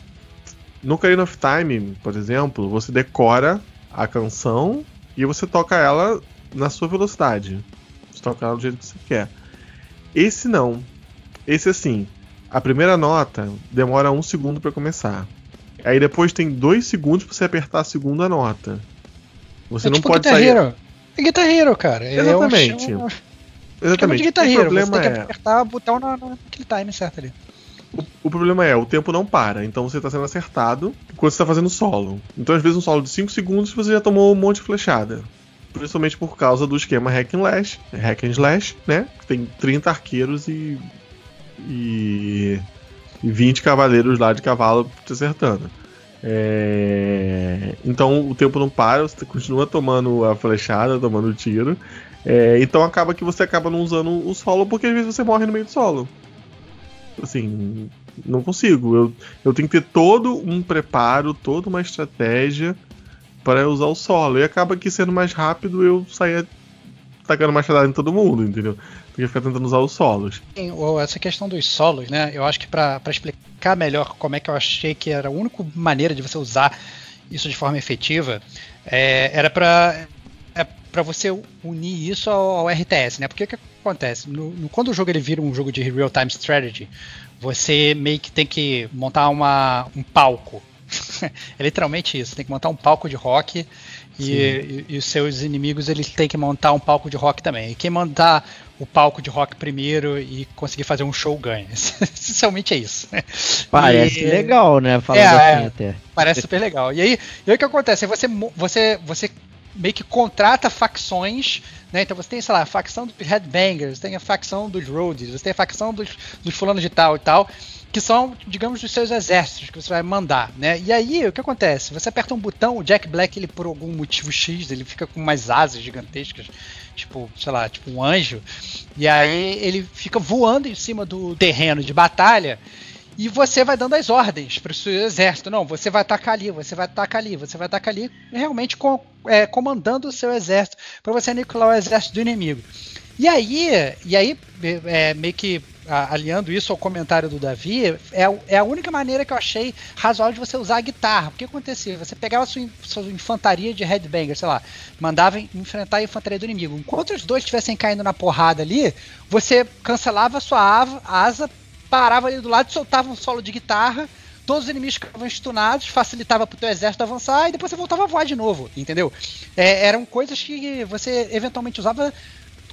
no Ocarina of Time, por exemplo, você decora a canção e você toca ela na sua velocidade. Você toca ela do jeito que você quer. Esse não. Esse assim, a primeira nota demora um segundo para começar. Aí depois tem dois segundos para você apertar a segunda nota. Você é não tipo pode sair. É guitarreiro, cara. Exatamente. É um... Exatamente. De guitarreiro. O problema você tem que é apertar o botão naquele time certo ali. O, o, problema é, o tempo não para, então você está sendo acertado enquanto você tá fazendo solo. Então, às vezes, um solo de 5 segundos você já tomou um monte de flechada. Principalmente por causa do esquema hack and slash, hack and slash, né? Que tem 30 arqueiros e, e 20 cavaleiros lá de cavalo te acertando. É... Então o tempo não para, você continua tomando a flechada, tomando o tiro. É... Então acaba que você acaba não usando o solo, porque às vezes você morre no meio do solo. Assim, não consigo. Eu, eu tenho que ter todo um preparo, toda uma estratégia para usar o solo. E acaba que sendo mais rápido eu saia tacando machadada em todo mundo, entendeu? Tem que ficar tentando usar os solos. Sim, essa questão dos solos, né? Eu acho que para explicar melhor como é que eu achei que era a única maneira de você usar isso de forma efetiva, é, era para é para você unir isso ao, ao, RTS, né? Porque o que acontece? No, no, quando o jogo ele vira um jogo de real-time strategy, você meio que tem que montar uma, um palco. é literalmente isso, tem que montar um palco de rock e, e, e, os seus inimigos eles têm que montar um palco de rock também. E quem montar o palco de rock primeiro e conseguir fazer um show ganha. Essencialmente é isso. Parece e, legal, né? Falando é, assim é, até. Parece super legal. E aí, e aí o que acontece? Você, você, você meio que contrata facções, né? Então você tem, sei lá, a facção dos Headbangers, tem a facção dos Roadies, você tem a facção dos, dos fulanos de tal e tal, que são, digamos, dos seus exércitos que você vai mandar, né? E aí, o que acontece? Você aperta um botão, o Jack Black, ele por algum motivo X, ele fica com umas asas gigantescas, tipo, sei lá, tipo um anjo, e aí ele fica voando em cima do terreno de batalha, e você vai dando as ordens para o seu exército. Não, você vai atacar ali, você vai atacar ali, você vai atacar ali, realmente com, é, comandando o seu exército para você aniquilar o exército do inimigo. E aí, e aí é, meio que aliando isso ao comentário do Davi, é, é, a única maneira que eu achei razoável de você usar a guitarra. Porque acontecia? Você pegava sua, sua infantaria de headbanger, sei lá, mandava enfrentar a infantaria do inimigo. Enquanto os dois estivessem caindo na porrada ali, você cancelava sua asa, parava ali do lado, soltava um solo de guitarra, todos os inimigos ficavam stunados, facilitava pro teu exército avançar e depois você voltava a voar de novo, entendeu? É, eram coisas que você eventualmente usava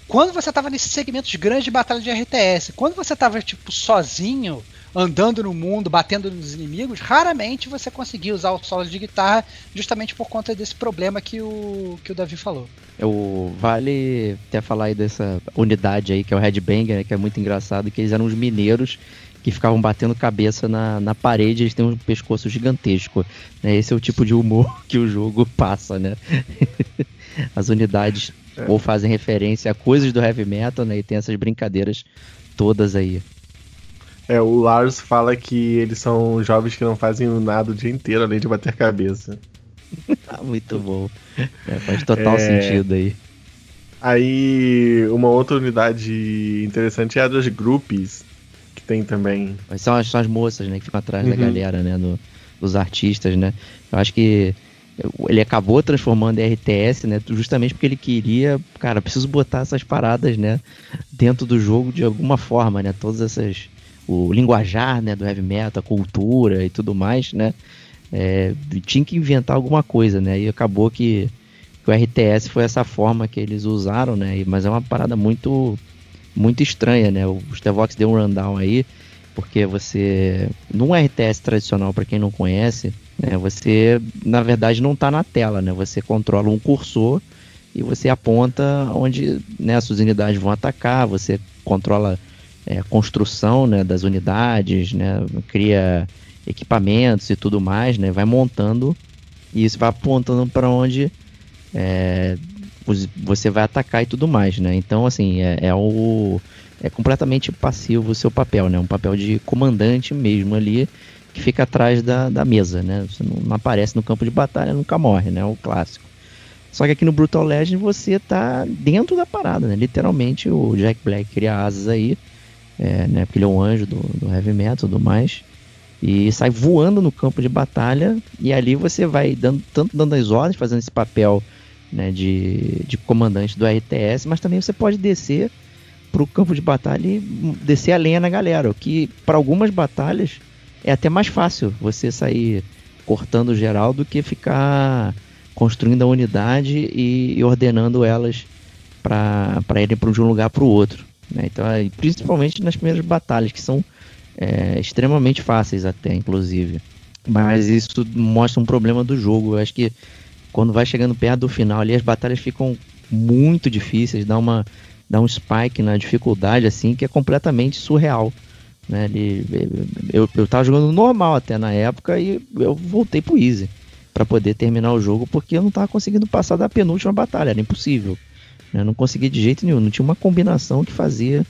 quando você tava nesses segmentos grandes de batalha de RTS. Quando você tava, tipo, sozinho, andando no mundo, batendo nos inimigos, raramente você conseguia usar o solo de guitarra justamente por conta desse problema que o, que o Davi falou. O, vale até falar aí dessa unidade aí, que é o Headbanger, né, que é muito engraçado, que eles eram os mineiros que ficavam batendo cabeça na, na parede, eles têm um pescoço gigantesco. Né? Esse é o tipo de humor que o jogo passa, né? As unidades é. ou fazem referência a coisas do heavy metal, né? E tem essas brincadeiras todas aí. É, o Lars fala que eles são jovens que não fazem nada o dia inteiro além de bater cabeça. Muito bom. É, faz total é... sentido aí. Aí, uma outra unidade interessante é a das groupies, que tem também. São as, são as moças, né, que ficam atrás uhum. da galera, né, do, dos artistas, né. Eu acho que ele acabou transformando em RTS, né, justamente porque ele queria, cara, preciso botar essas paradas, né, dentro do jogo de alguma forma, né, todas essas o linguajar né, do heavy metal, a cultura e tudo mais, né? É, tinha que inventar alguma coisa, né? E acabou que, que, o RTS foi essa forma que eles usaram, né? Mas é uma parada muito muito estranha, né? O Stevox deu um rundown aí, porque você num RTS tradicional, para quem não conhece, né? Você na verdade não está na tela, né? Você controla um cursor e você aponta onde né, as suas unidades vão atacar, você controla é, construção né, das unidades, né, cria equipamentos e tudo mais, né, vai montando e isso vai apontando para onde é, você vai atacar e tudo mais, né? Então, assim, é, é, o é completamente passivo o seu papel, né? Um papel de comandante mesmo ali que fica atrás da, da mesa, né? Você não, não aparece no campo de batalha, nunca morre, né? O clássico. Só que aqui no Brutal Legend você tá dentro da parada, né? Literalmente o Jack Black cria asas aí é, né, porque ele é um anjo do, do heavy metal e tudo mais, e sai voando no campo de batalha, e ali você vai dando tanto dando as ordens, fazendo esse papel né, de, de comandante do RTS, mas também você pode descer para o campo de batalha e descer a lenha na galera, o que para algumas batalhas é até mais fácil você sair cortando geral do que ficar construindo a unidade e, e ordenando elas para irem para um lugar para o outro. Né? Então, é, principalmente nas primeiras batalhas, que são é, extremamente fáceis até, inclusive. Mas isso mostra um problema do jogo. Eu acho que quando vai chegando perto do final ali, as batalhas ficam muito difíceis, dá, uma, dá um spike na dificuldade, assim, que é completamente surreal. Né? Ele, eu, eu tava jogando normal até na época e eu voltei pro Easy para poder terminar o jogo porque eu não tava conseguindo passar da penúltima batalha, era impossível. Eu não consegui de jeito nenhum, não tinha uma combinação que fazia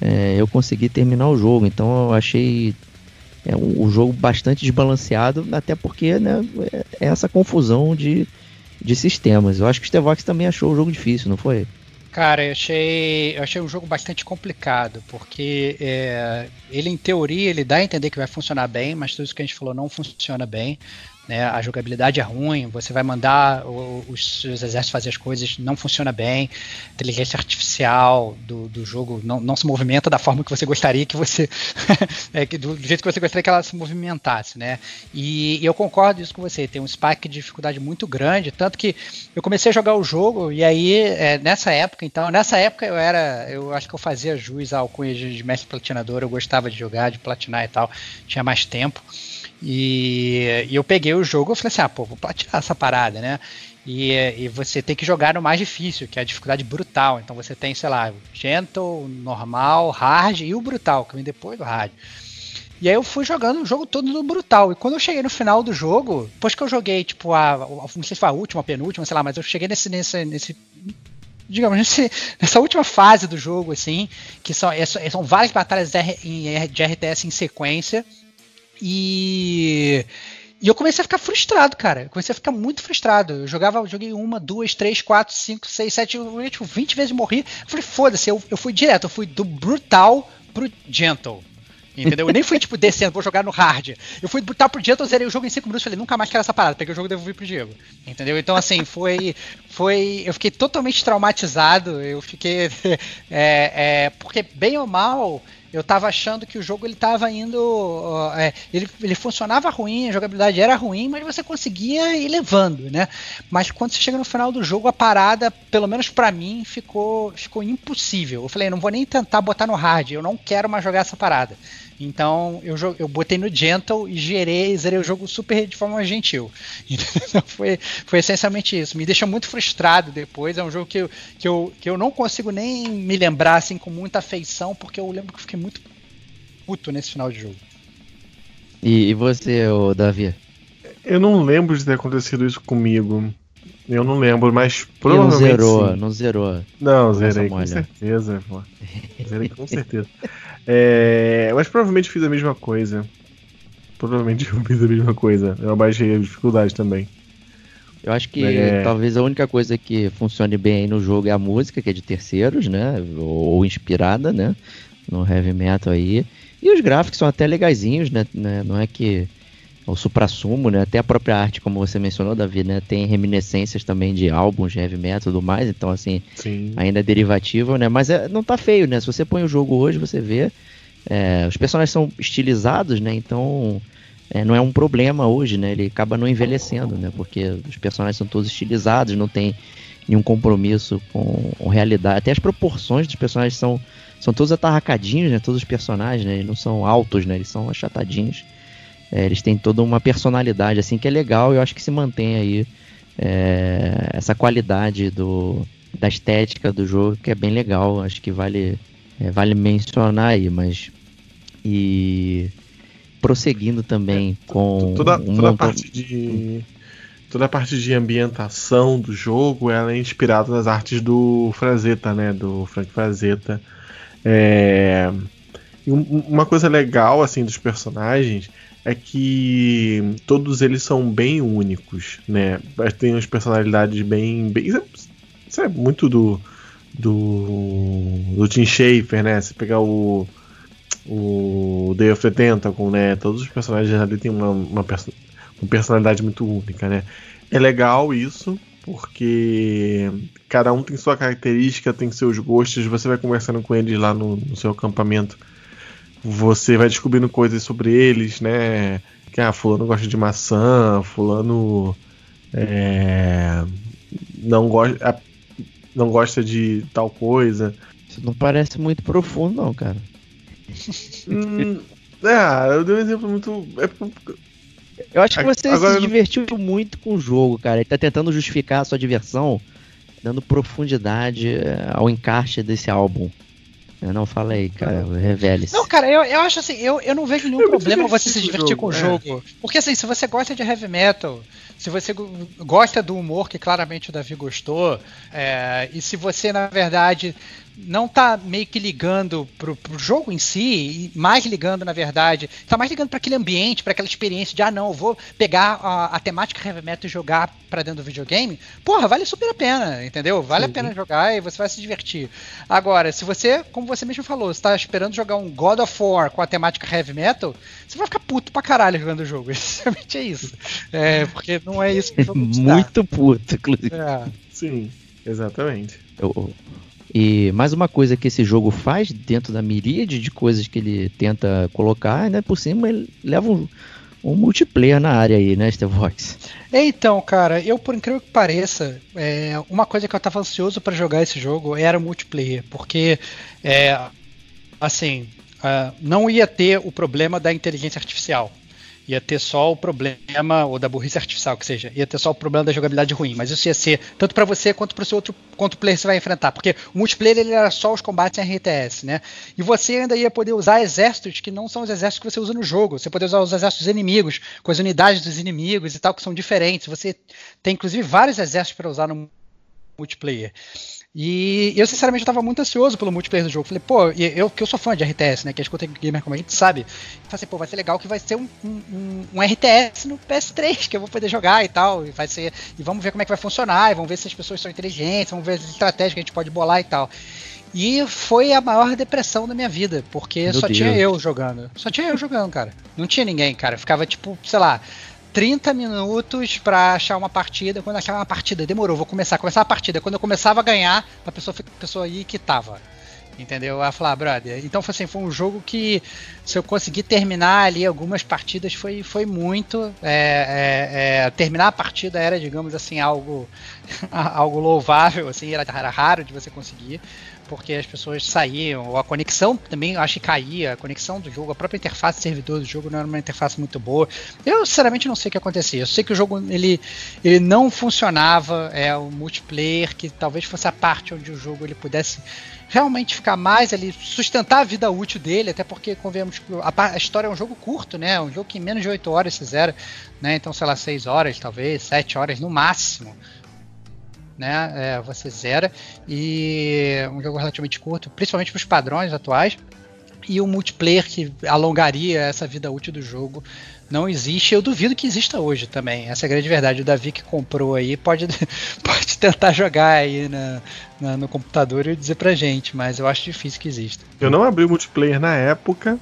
é, eu conseguir terminar o jogo. Então eu achei é, o, o jogo bastante desbalanceado, até porque né, é, é essa confusão de, de sistemas. Eu acho que o Stevox também achou o jogo difícil, não foi? Cara, eu achei, eu achei um jogo bastante complicado, porque é, ele, em teoria, ele dá a entender que vai funcionar bem, mas tudo isso que a gente falou não funciona bem. Né, a jogabilidade é ruim, você vai mandar os seus exércitos fazer as coisas, não funciona bem, a inteligência artificial do, do jogo não, não se movimenta da forma que você gostaria que você. é, do, jeito que você gostaria que ela se movimentasse, né? E, e, eu concordo isso com você, tem um spike de dificuldade muito grande, tanto que eu comecei a jogar o jogo e aí, é, nessa época, então, nessa época eu era. Eu acho que eu fazia jus ao cunha de, de mestre platinador, eu gostava de jogar, de platinar e tal, tinha mais tempo. E, e, eu peguei o jogo e falei assim, ah, pô, vou platinar essa parada, né? E, e, você tem que jogar no mais difícil, que é a dificuldade brutal. Então você tem, sei lá, gentle, normal, hard e o brutal, que vem depois do hard. E aí eu fui jogando o jogo todo no brutal. E quando eu cheguei no final do jogo, depois que eu joguei, tipo, a. Não sei se foi a última, a penúltima, sei lá, mas eu cheguei nesse. nesse, nesse digamos, nesse, nessa última fase do jogo, assim, que são, é, são várias batalhas de RTS em sequência e. E eu comecei a ficar frustrado, cara. Eu comecei a ficar muito frustrado. Eu jogava, joguei uma, duas, três, quatro, cinco, seis, sete, eu, tipo, 20 vezes morri. Eu falei, foda-se, eu, eu fui direto, eu fui do brutal pro gentle. Entendeu? Eu nem fui, tipo, descendo, vou jogar no hard. Eu fui brutal pro gentle, zerei o jogo em 5 minutos falei, nunca mais quero essa parada. Peguei o jogo e devolvi pro Diego. Entendeu? Então, assim, foi. foi eu fiquei totalmente traumatizado. Eu fiquei. É, é, porque, bem ou mal eu tava achando que o jogo ele tava indo. É, ele, ele funcionava ruim, a jogabilidade era ruim, mas você conseguia ir levando, né? Mas quando você chega no final do jogo, a parada, pelo menos para mim, ficou, ficou impossível. Eu falei, não vou nem tentar botar no hard, eu não quero mais jogar essa parada. Então eu, eu botei no Gentle e gerei, zerei o jogo super de forma gentil. Então foi, foi essencialmente isso. Me deixa muito frustrado depois. É um jogo que eu, que, eu, que eu não consigo nem me lembrar assim com muita afeição, porque eu lembro que eu fiquei muito puto nesse final de jogo. E, e você, Davi? Eu não lembro de ter acontecido isso comigo. Eu não lembro, mas provavelmente. não zerou, sim. não zerou. Não, zerei com certeza, pô. Zerei com certeza. É, mas provavelmente fiz a mesma coisa. Provavelmente eu fiz a mesma coisa. Eu baixei a dificuldade também. Eu acho que é... talvez a única coisa que funcione bem aí no jogo é a música, que é de terceiros, né? Ou, inspirada, né? No heavy metal aí. E os gráficos são até legaisinhos, né? né? Não é que o supra-sumo, né? Até a própria arte, como você mencionou, Davi, né? Tem reminiscências também de álbuns de heavy metal e tudo mais, então assim, Sim. ainda é derivativo, né? Mas é, não tá feio, né? Se você põe o jogo hoje, você vê. É, os personagens são estilizados, né? Então é, não é um problema hoje, né? Ele acaba não envelhecendo, né? Porque os personagens são todos estilizados, não tem nenhum compromisso com, com realidade. Até as proporções dos personagens são, são todos atarracadinhos, né? Todos os personagens, né? Eles não são altos, né? Eles são achatadinhos. É, eles têm toda uma personalidade assim que é legal e eu acho que se mantém aí é, essa qualidade do, da estética do jogo que é bem legal. Acho que vale, é, vale mencionar aí, mas. E prosseguindo também com. Toda, um toda a parte de. Toda a parte de ambientação do jogo ela é inspirada nas artes do Frazetta, né? Do Frank Frazetta. É, uma coisa legal assim dos personagens é que todos eles são bem únicos, né? Tem umas personalidades bem. bem isso é muito do. do. do Tim Schafer, né? Se pegar o. o Day of the Tentacle, né? Todos os personagens ali têm uma, uma, perso uma personalidade muito única, né? É legal isso, porque cada um tem sua característica, tem seus gostos, você vai conversando com eles lá no, no seu acampamento você vai descobrindo coisas sobre eles, né? Que ah, fulano gosta de maçã, fulano é, não gosta não gosta de tal coisa. Isso não parece muito profundo, não, cara. hum, é, eu dei um exemplo muito. É, eu acho que você Agora, se divertiu muito com o jogo, cara. Ele tá tentando justificar a sua diversão, dando profundidade é, ao encaixe desse álbum. Eu não falei, cara, revele-se. Não, cara, eu, eu acho assim, eu, eu não vejo nenhum eu problema você se divertir com o jogo. jogo. Porque assim, se você gosta de heavy metal, se você gosta do humor que claramente o Davi gostou, é, e se você, na verdade, não tá meio que ligando pro, pro jogo em si, e mais ligando, na verdade, tá mais ligando para aquele ambiente, para aquela experiência de, ah, não, eu vou pegar a, a, temática heavy metal e jogar para dentro do videogame, porra, vale super a pena, entendeu? Vale Sim. a pena jogar e você vai se divertir. Agora, se você, como você mesmo falou, está esperando jogar um God of War com a temática heavy metal, você vai ficar puto pra caralho jogando o jogo. Essencialmente é isso. É, porque não é isso que o jogo Muito puto, inclusive. É. Sim, exatamente. Eu, e mais uma coisa que esse jogo faz dentro da miríade de coisas que ele tenta colocar, né? Por cima ele leva um, um multiplayer na área aí, né, Stevox? Então, cara, eu por incrível que pareça, é, uma coisa que eu tava ansioso para jogar esse jogo era o multiplayer, porque é, assim, uh, não ia ter o problema da inteligência artificial ia ter só o problema, ou da burrice artificial, que seja, ia ter só o problema da jogabilidade ruim, mas isso ia ser tanto para você quanto para o seu outro quanto player você vai enfrentar, porque o multiplayer ele era só os combates em RTS, né? E você ainda ia poder usar exércitos que não são os exércitos que você usa no jogo, você poder usar os exércitos inimigos, com as unidades dos inimigos e tal, que são diferentes, você tem inclusive vários exércitos para usar no multiplayer. E eu, sinceramente, estava muito ansioso pelo multiplayer do jogo. Falei, pô, eu que eu sou fã de RTS, né? Que a gente gamer como a gente sabe. Falei assim, pô, vai ser legal que vai ser um, um, um, RTS no PS3 que eu vou poder jogar e tal. E vai ser. E vamos ver como é que vai funcionar. E vamos ver se as pessoas são inteligentes, vamos ver as estratégias que a gente pode bolar e tal. E foi a maior depressão da minha vida, porque Meu só Deus. tinha eu jogando. Só tinha eu jogando, cara. Não tinha ninguém, cara. Ficava tipo, sei lá, 30 minutos para achar uma partida. Quando achava uma partida, demorou, vou começar. Começar a partida. Quando eu começava a ganhar, a pessoa, a pessoa aí que tava. entendeu? A falar, brother. Então foi assim, foi um jogo que se eu conseguir terminar ali algumas partidas foi, foi muito. É, é, é, terminar a partida era, digamos assim, algo algo louvável, assim, era, era raro de você conseguir porque as pessoas saíam, ou a conexão também acho que caía, a conexão do jogo, a própria interface de servidor do jogo não era uma interface muito boa. Eu sinceramente não sei o que acontecia. Eu sei que o jogo ele, ele não funcionava, é o multiplayer que talvez fosse a parte onde o jogo ele pudesse realmente ficar mais ali, sustentar a vida útil dele, até porque, convenhamos, a, a história é um jogo curto, né? Um jogo que em menos de 8 horas se zera, né? Então, sei lá, 6 horas, talvez, 7 horas no máximo né? É, você zera e um jogo relativamente curto, principalmente para os padrões atuais. E o multiplayer que alongaria essa vida útil do jogo não existe. Eu duvido que exista hoje também. Essa é a grande verdade. O Davi que comprou aí pode, pode tentar jogar aí na, na, no computador e dizer pra gente, mas eu acho difícil que exista. Eu não abri o multiplayer na época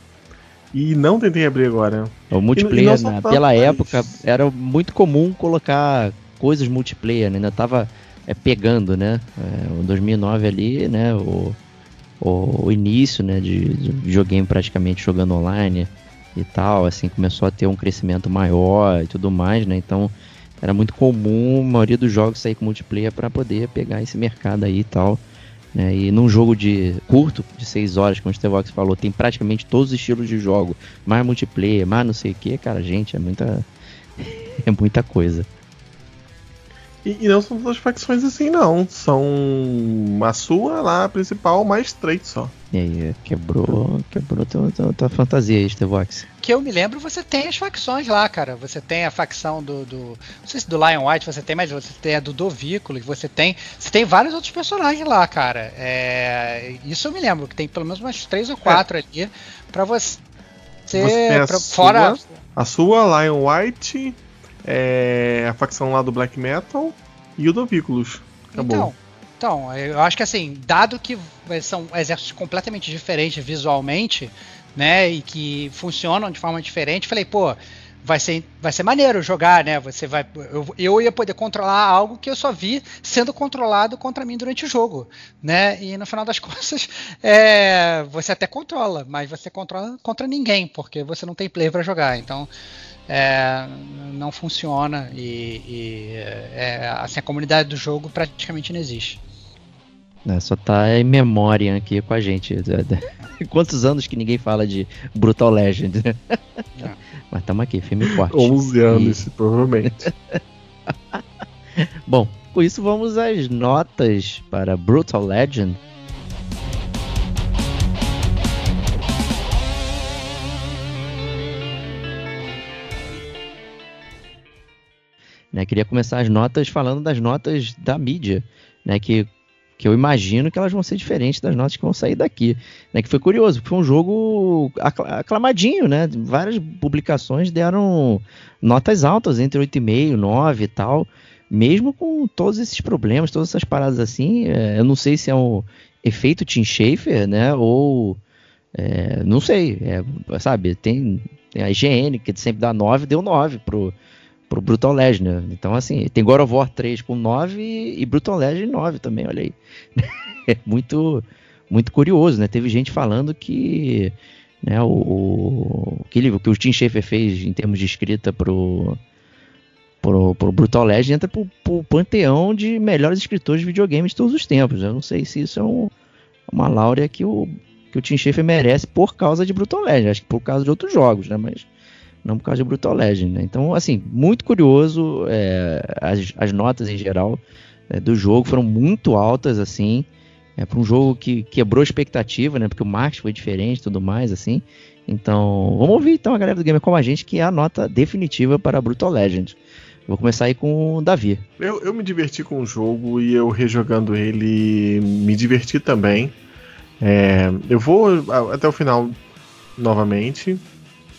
e não tentei abrir agora. O multiplayer, e, e né, pela época, era muito comum colocar coisas multiplayer, né? Ainda tava é, pegando, né? É, 2009 ali, né? O, o, o, início, né? De, de videogame praticamente jogando online e tal, assim, começou a ter um crescimento maior e tudo mais, né? Então era muito comum a maioria dos jogos sair com multiplayer para poder pegar esse mercado aí e tal. Né? E num jogo de curto, de 6 horas, como o Stevox falou, tem praticamente todos os estilos de jogo, mais multiplayer, mais não sei o que, cara, gente, é muita é muita coisa. E, e, não são todas as facções assim, não. São a sua lá, a principal, mais três só. E aí, quebrou, quebrou tua, tua, tua fantasia aí, Stevox. Que eu me lembro, você tem as facções lá, cara. Você tem a facção do. do não sei se do Lion White você tem, mas você tem a do Dovículo, você tem. Você tem vários outros personagens lá, cara. É, isso eu me lembro, que tem pelo menos umas três ou quatro é. ali pra você. você pra, sua, fora. A sua, Lion White, é, a facção lá do Black Metal e o Dovículos. Acabou. Então, então, eu acho que assim, dado que são exércitos completamente diferentes visualmente, né, e que funcionam de forma diferente, falei, pô, vai ser, vai ser maneiro jogar, né? Você vai, eu, eu ia poder controlar algo que eu só vi sendo controlado contra mim durante o jogo, né? E no final das contas, é, você até controla, mas você controla contra ninguém, porque você não tem player para jogar. Então, é, não funciona e, e é, assim, a comunidade do jogo praticamente não existe. É, só tá em memória aqui com a gente. Quantos anos que ninguém fala de Brutal Legend? É. Mas estamos aqui, filme forte. 11 anos, e... provavelmente. Bom, com isso vamos às notas para Brutal Legend. Né, queria começar as notas falando das notas da mídia, né, que, que eu imagino que elas vão ser diferentes das notas que vão sair daqui. Né, que foi curioso, foi um jogo aclamadinho, né? Várias publicações deram notas altas, entre 8,5 9 e tal. Mesmo com todos esses problemas, todas essas paradas assim, é, eu não sei se é um efeito Tim Schafer, né? Ou. É, não sei, é, sabe? Tem, tem a IGN, que sempre dá 9, deu 9 pro, pro Brutal Legend. Né? Então, assim, tem God of War 3 com 9 e Brutal Legend 9 também, olha aí. é muito, muito curioso, né? Teve gente falando que né, o, o, que, que o Tim Schafer fez em termos de escrita pro, pro, pro Brutal Legend entra pro, pro panteão de melhores escritores de videogames de todos os tempos. Eu não sei se isso é um, uma laurea que o, que o Tim Schafer merece por causa de Brutal Legend. Acho que por causa de outros jogos, né? Mas não por causa de Brutal Legend. Né? Então, assim, muito curioso. É, as, as notas em geral é, do jogo foram muito altas, assim. É, para um jogo que quebrou expectativa, né? Porque o marketing foi diferente e tudo mais, assim. Então, vamos ouvir então a galera do Gamer como a gente, que é a nota definitiva para Brutal Legend. Vou começar aí com o Davi. Eu, eu me diverti com o jogo e eu rejogando ele me diverti também. É, eu vou até o final novamente,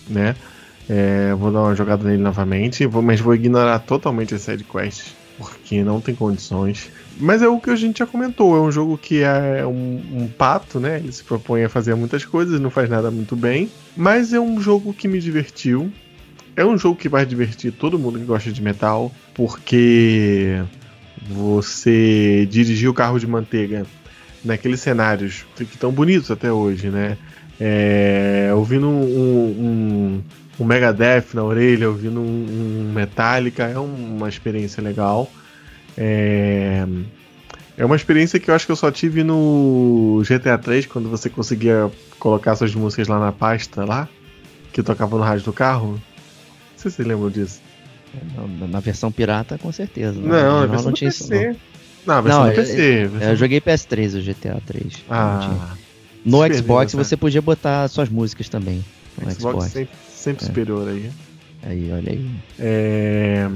né? É, vou dar uma jogada nele novamente, vou, mas vou ignorar totalmente as sidequests, porque não tem condições. Mas é o que a gente já comentou, é um jogo que é um, um, pato, né? Ele se propõe a fazer muitas coisas, não faz nada muito bem. Mas é um jogo que me divertiu. É um jogo que vai divertir todo mundo que gosta de metal, porque você dirigir o carro de manteiga naqueles cenários que estão bonitos até hoje, né? É, ouvindo um, um, um, Megadeth na orelha, ouvindo um, um Metallica, é uma experiência legal. É, é uma experiência que eu acho que eu só tive no GTA 3, quando você conseguia colocar suas músicas lá na pasta lá, que tocava no rádio do carro. Não sei se você lembra disso. Na, na versão pirata, com certeza. Não, não na versão não tinha PC. Isso, não. não, versão não, do PC. Eu, eu, joguei PS3 o GTA 3. Ah. No Xbox você podia botar suas músicas também. No Xbox, Xbox. sempre, sempre é. superior aí. Aí, olha aí. É,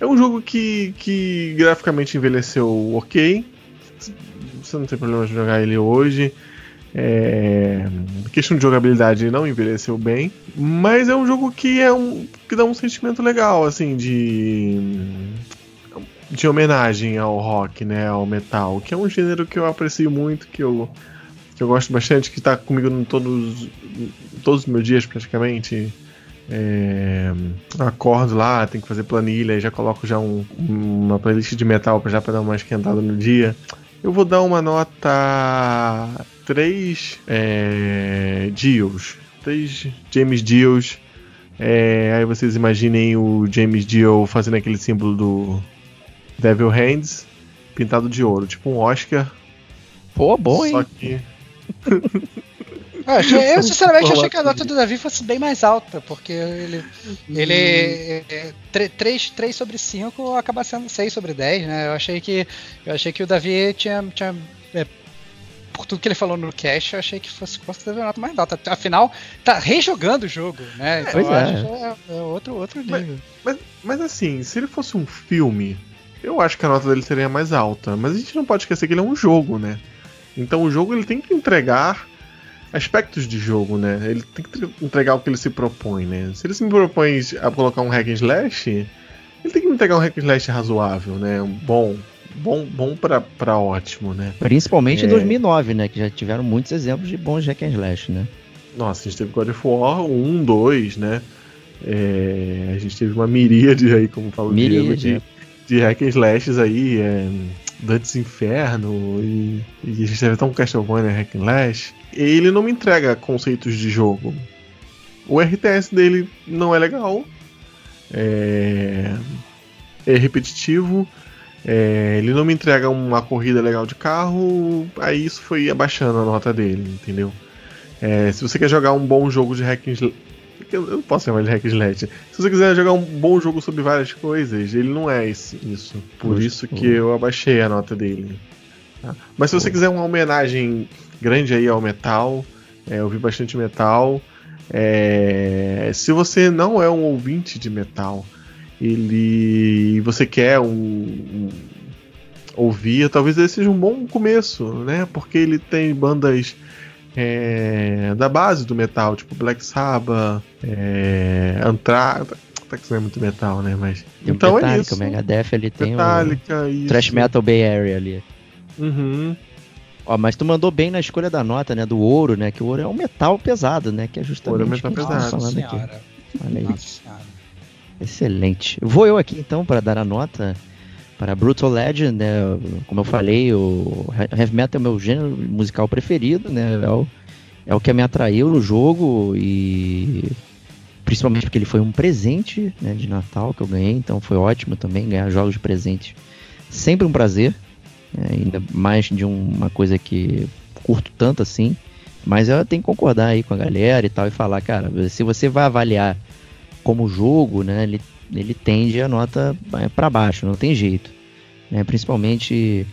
é um jogo que, que graficamente envelheceu ok. Você não tem problema de jogar ele hoje. É... questão de jogabilidade não envelheceu bem, mas é um jogo que é um que dá um sentimento legal assim de de homenagem ao rock, né, ao metal, que é um gênero que eu aprecio muito, que eu que eu gosto bastante, que está comigo em todos, todos os meus dias praticamente. É, acordo lá, tem que fazer planilha, já coloco já um, uma playlist de metal já para dar uma esquentada no dia. Eu vou dar uma nota 3 é, Deals. 3 James Deals. É, aí vocês imaginem o James Deal fazendo aquele símbolo do Devil Hands pintado de ouro, tipo um Oscar. Pô, bom, hein? Só que eu, achei, eu, sinceramente achei que a nota do Davi fosse bem mais alta, porque ele, ele é, 3, 3 sobre 5 acaba sendo 6 sobre 10, né? Eu achei que, eu achei que o Davi tinha. tinha é, por tudo que ele falou no cast, eu achei que fosse, uma nota mais alta. Afinal, tá rejogando o jogo, né? Então pois é. é. é, outro, outro nível. Mas, mas, mas assim, se ele fosse um filme, eu acho que a nota dele seria mais alta. Mas a gente não pode esquecer que ele é um jogo, né? Então o jogo ele tem que entregar aspectos de jogo, né? Ele tem que entregar o que ele se propõe, né? Se ele se propõe a colocar um hack and slash, ele tem que entregar um hack and slash razoável, né? Um bom, bom, bom para ótimo, né? Principalmente é... em 2009, né? Que já tiveram muitos exemplos de bons hack and slash, né? Nossa, a gente teve God of War 1, 2, né? É... a gente teve uma miríade aí, como fala o Diego, de, é. de hack and slashes aí. É... Dantes Inferno e, e a gente teve até um Castlevania Hack and Slash. Ele não me entrega conceitos de jogo. O RTS dele não é legal. É, é repetitivo. É... ele não me entrega uma corrida legal de carro. Aí isso foi abaixando a nota dele, entendeu? É, se você quer jogar um bom jogo de hack and slash, eu não posso chamar de hack slash. Se você quiser jogar um bom jogo sobre várias coisas, ele não é isso. Por isso que eu abaixei a nota dele. Tá? Mas se você quiser uma homenagem grande aí ao metal, é, eu vi bastante metal. É, se você não é um ouvinte de metal, ele você quer um, um, ouvir, talvez esse seja um bom começo, né? Porque ele tem bandas é, da base do metal, tipo Black Sabbath, é, Anthrax. Anthrax não é muito metal, né? Mas. Tem então é Metallica, é isso. O Megadeth ele tem Metallica, o isso. Thrash Metal Bay Area ali. Uhum. Ó, mas tu mandou bem na escolha da nota, né? Do ouro, né? Que o ouro é um metal pesado, né? Que é justamente ouro é metal pesado. Falando aqui. Olha aí. Excelente. Vou eu aqui então para dar a nota para Brutal Legend, né? Como eu falei, o heavy metal é o meu gênero musical preferido, né? É o, é o que me atraiu no jogo e principalmente porque ele foi um presente né, de Natal que eu ganhei, então foi ótimo também ganhar jogos de presente. Sempre um prazer, né, ainda mais de uma coisa que curto tanto assim. Mas eu tenho que concordar aí com a galera e tal e falar, cara, se você vai avaliar como jogo, né, ele ele tende a nota para baixo, não tem jeito. Né? Principalmente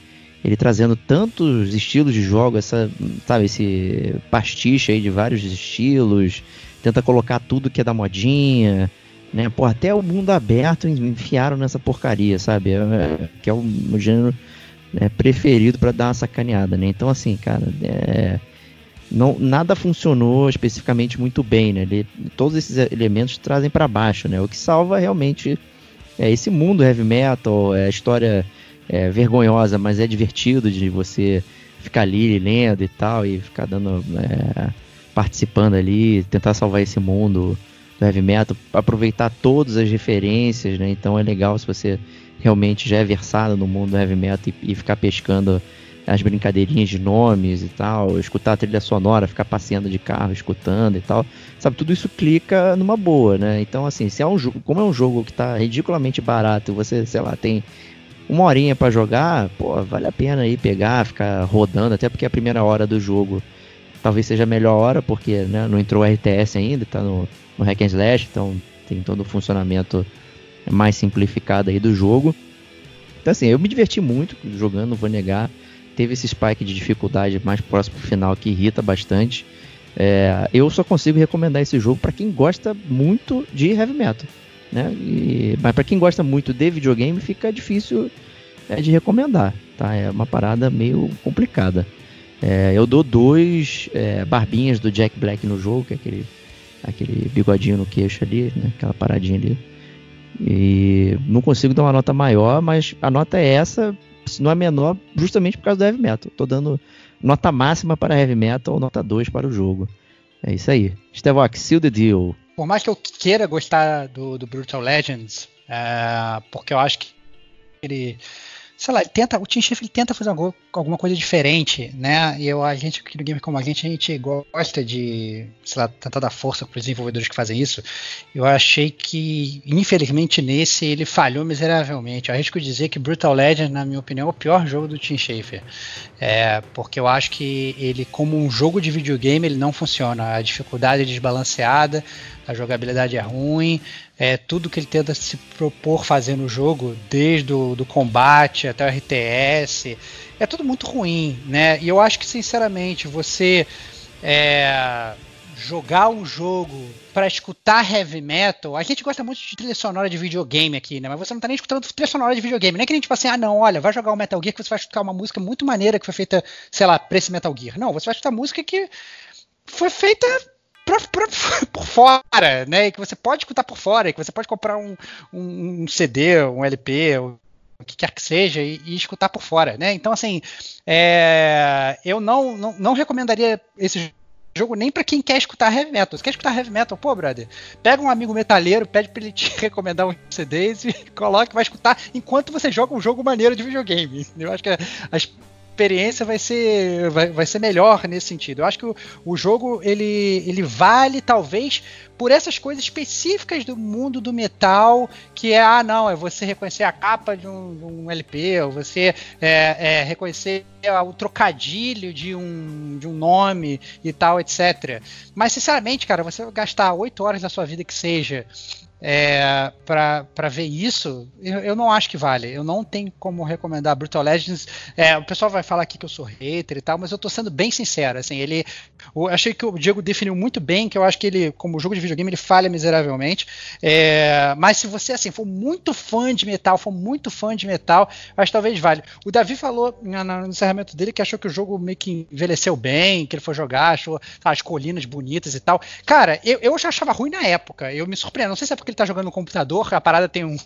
ele trazendo tantos estilos de jogo, essa, sabe, esse pastiche aí de vários estilos, tenta colocar tudo que é da modinha, né? Pô, até o mundo aberto enfiaram nessa porcaria, sabe? É, é que é o, o gênero né, preferido para dar uma sacaneada, né? Então, assim, cara, é, não, nada funcionou especificamente muito bem, né? Ele, todos esses elementos trazem para baixo, né? O que salva realmente é esse mundo heavy metal, é a história é, vergonhosa, mas é divertido de você ficar ali lendo e tal e ficar dando é, participando ali, tentar salvar esse mundo do heavy metal, aproveitar todas as referências, né? Então é legal se você realmente já é versado no mundo do heavy metal e, e ficar pescando as brincadeirinhas de nomes e tal, escutar a trilha sonora, ficar passeando de carro, escutando e tal. Sabe, tudo isso clica numa boa, né? Então, assim, se é um jogo, como é um jogo que tá ridiculamente barato, você, sei lá, tem uma horinha para jogar, pô, vale a pena aí pegar, ficar rodando, até porque a primeira hora do jogo talvez seja a melhor hora, porque né, não entrou RTS ainda, tá no, no Hack and Slash, então tem todo o funcionamento mais simplificado aí do jogo. Então assim, eu me diverti muito jogando, não vou negar. Teve esse spike de dificuldade mais próximo do final que irrita bastante. É, eu só consigo recomendar esse jogo para quem gosta muito de heavy metal. Né? E, mas para quem gosta muito de videogame fica difícil é, de recomendar, tá? É uma parada meio complicada. É, eu dou dois é, barbinhas do Jack Black no jogo, que é aquele, aquele bigodinho no queixo ali, né? aquela paradinha ali. E não consigo dar uma nota maior, mas a nota é essa, não é menor, justamente por causa do heavy metal. Tô dando nota máxima para heavy metal ou nota 2 para o jogo. É isso aí. Stevok, seal the deal por mais que eu queira gostar do, do Brutal Legends, é, porque eu acho que ele sei lá, ele tenta, o Tim Schafer tenta fazer alguma, coisa diferente, né? E eu, a gente aqui no Game como a gente, a gente gosta de, sei lá, tentar dar força para os desenvolvedores que fazem isso. Eu achei que, infelizmente, nesse ele falhou miseravelmente. Eu arrisco dizer que Brutal Legend, na minha opinião, é o pior jogo do Tim Schafer. É, porque eu acho que ele, como um jogo de videogame, ele não funciona. A dificuldade é desbalanceada, a jogabilidade é ruim, é, tudo que ele tenta se propor fazer no jogo, desde o do combate até o RTS, é tudo muito ruim, né? E eu acho que, sinceramente, você é, jogar um jogo para escutar heavy metal, a gente gosta muito de trilha sonora de videogame aqui, né? Mas você não tá nem escutando trilha sonora de videogame. É que a gente tipo assim, ah, não, olha, vai jogar o Metal Gear que você vai escutar uma música muito maneira que foi feita, sei lá, pra esse Metal Gear. Não, você vai escutar música que foi feita pra, pra, por fora, né? Que você pode escutar por fora, que você pode comprar um, um, um CD, um LP, o que quer que seja, e, e, escutar por fora, né? Então, assim, é, eu não, não, não recomendaria esse jogo nem para quem quer escutar heavy metal. Você quer escutar heavy metal? Pô, brother, pega um amigo metalheiro, pede pra ele te recomendar um CDs e coloca, vai escutar enquanto você joga um jogo maneiro de videogame. Eu acho que as experiência vai ser, vai, vai ser melhor nesse sentido. Eu acho que o, o jogo ele, ele vale talvez por essas coisas específicas do mundo do metal, que é, ah, não, é você reconhecer a capa de um, de um LP, ou você é, é, reconhecer o trocadilho de um, de um nome e tal, etc. Mas, sinceramente, cara, você gastar oito horas da sua vida que seja é, para ver isso, eu, eu, não acho que vale. Eu não tenho como recomendar Brutal Legends. É, o pessoal vai falar aqui que eu sou hater e tal, mas eu tô sendo bem sincero. Assim, ele, eu achei que o Diego definiu muito bem, que eu acho que ele, como jogo de videogame, ele falha miseravelmente. É, mas se você assim for muito fã de metal, for muito fã de metal, acho que talvez vale. O Davi falou no encerramento dele que achou que o jogo meio que envelheceu bem, que ele foi jogar, achou as colinas bonitas e tal. Cara, eu, eu já achava ruim na época. Eu me surpreendo. Não sei se é porque ele tá jogando no computador, a parada tem um,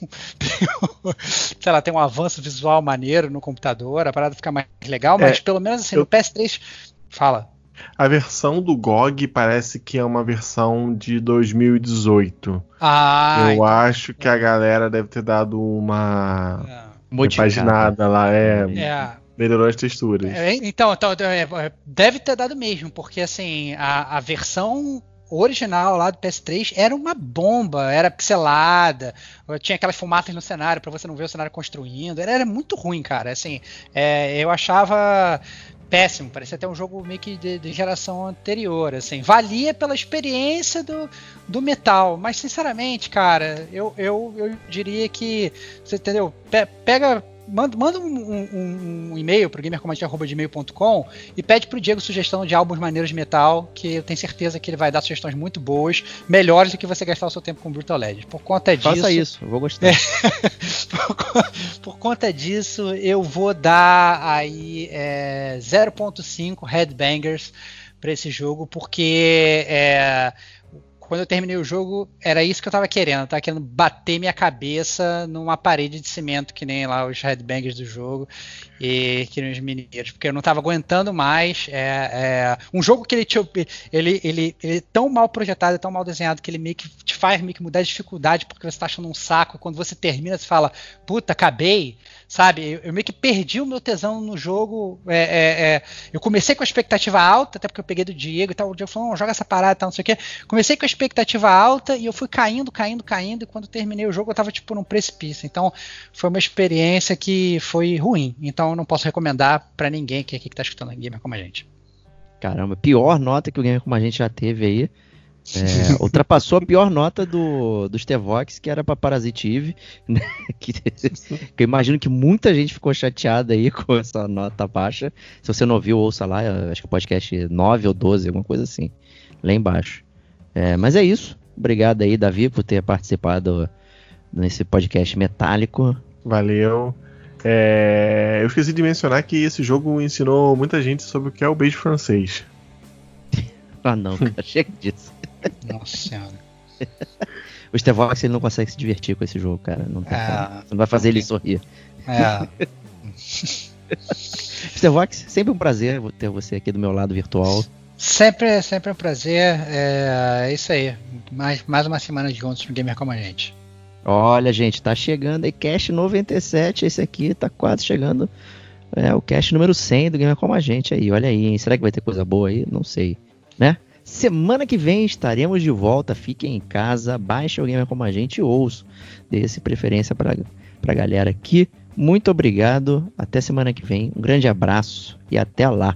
sei lá, tem um avanço visual maneiro no computador, a parada fica mais legal, mas é, pelo menos assim, eu... no PS3, fala. A versão do GOG parece que é uma versão de 2018. Ah, eu acho que a galera deve ter dado uma é. paginada lá, é, é. Melhorou as texturas. É, então, então é, deve ter dado mesmo, porque assim, a, a versão original lá do PS3 era uma bomba, era pixelada, tinha aquelas fumaças no cenário para você não ver o cenário construindo, era, era muito ruim, cara. Assim, é, eu achava péssimo, parecia até um jogo meio que de, de, geração anterior, assim, valia pela experiência do, do metal, mas sinceramente, cara, eu, eu, eu diria que, você entendeu, Pe pega manda, manda um, um, um e-mail pro gamercommand.gmail.com e pede pro Diego sugestão de álbuns maneiros de metal, que eu tenho certeza que ele vai dar sugestões muito boas, melhores do que você gastar o seu tempo com Brutal Legend. Por conta disso. Faça isso, eu vou gostar. É, por, por, conta disso, eu vou dar aí é, 0.5 Headbangers para esse jogo, porque é, quando eu terminei o jogo, era isso que eu tava querendo. Eu tava querendo bater minha cabeça numa parede de cimento, que nem lá os headbangers do jogo, e que nem os mineiros, porque eu não tava aguentando mais. É, é um jogo que ele, ele, ele, ele é tão mal projetado, é tão mal desenhado, que ele meio que te faz meio que mudar de dificuldade, porque você tá achando um saco. Quando você termina, você fala, puta, acabei sabe? Eu, eu, meio que perdi o meu tesão no jogo. É, é, é, eu comecei com a expectativa alta, até porque eu peguei do Diego e tal. O Diego falou: joga essa parada e tal, não sei o quê. Comecei com a expectativa alta e eu fui caindo, caindo, caindo. E quando terminei o jogo, eu tava tipo num precipício. Então foi uma experiência que foi ruim. Então eu não posso recomendar para ninguém que aqui que tá escutando Gamer como a gente. Caramba, pior nota que o Gamer como a gente já teve aí. É, ultrapassou a pior nota do, do Stevox, que era para Parasite Eve, né? que, que, eu imagino que muita gente ficou chateada aí com essa nota baixa. Se você não ouviu, ouça lá, acho que o podcast 9 ou 12, alguma coisa assim, lá embaixo. É, mas é isso. Obrigado aí, Davi, por ter participado nesse podcast metálico. Valeu. É, eu esqueci de mencionar que esse jogo ensinou muita gente sobre o que é o beijo francês. ah não, cara, chega disso. Nossa senhora. o Stevox ele não consegue se divertir com esse jogo, cara. Não, é, não vai fazer ele sorrir. É. Stevox, sempre um prazer ter você aqui do meu lado virtual. Sempre, sempre um prazer. É, é isso aí. Mais, mais uma semana de juntos no Gamer como a gente. Olha, gente, tá chegando aí Cast 97. Esse aqui tá quase chegando. É o cast número 100 do Gamer como a gente aí. Olha aí, hein? Será que vai ter coisa boa aí? Não sei, né? Semana que vem estaremos de volta. Fiquem em casa, baixe o Gamer como a gente e ouço. Dê-se preferência para a galera aqui. Muito obrigado. Até semana que vem. Um grande abraço e até lá.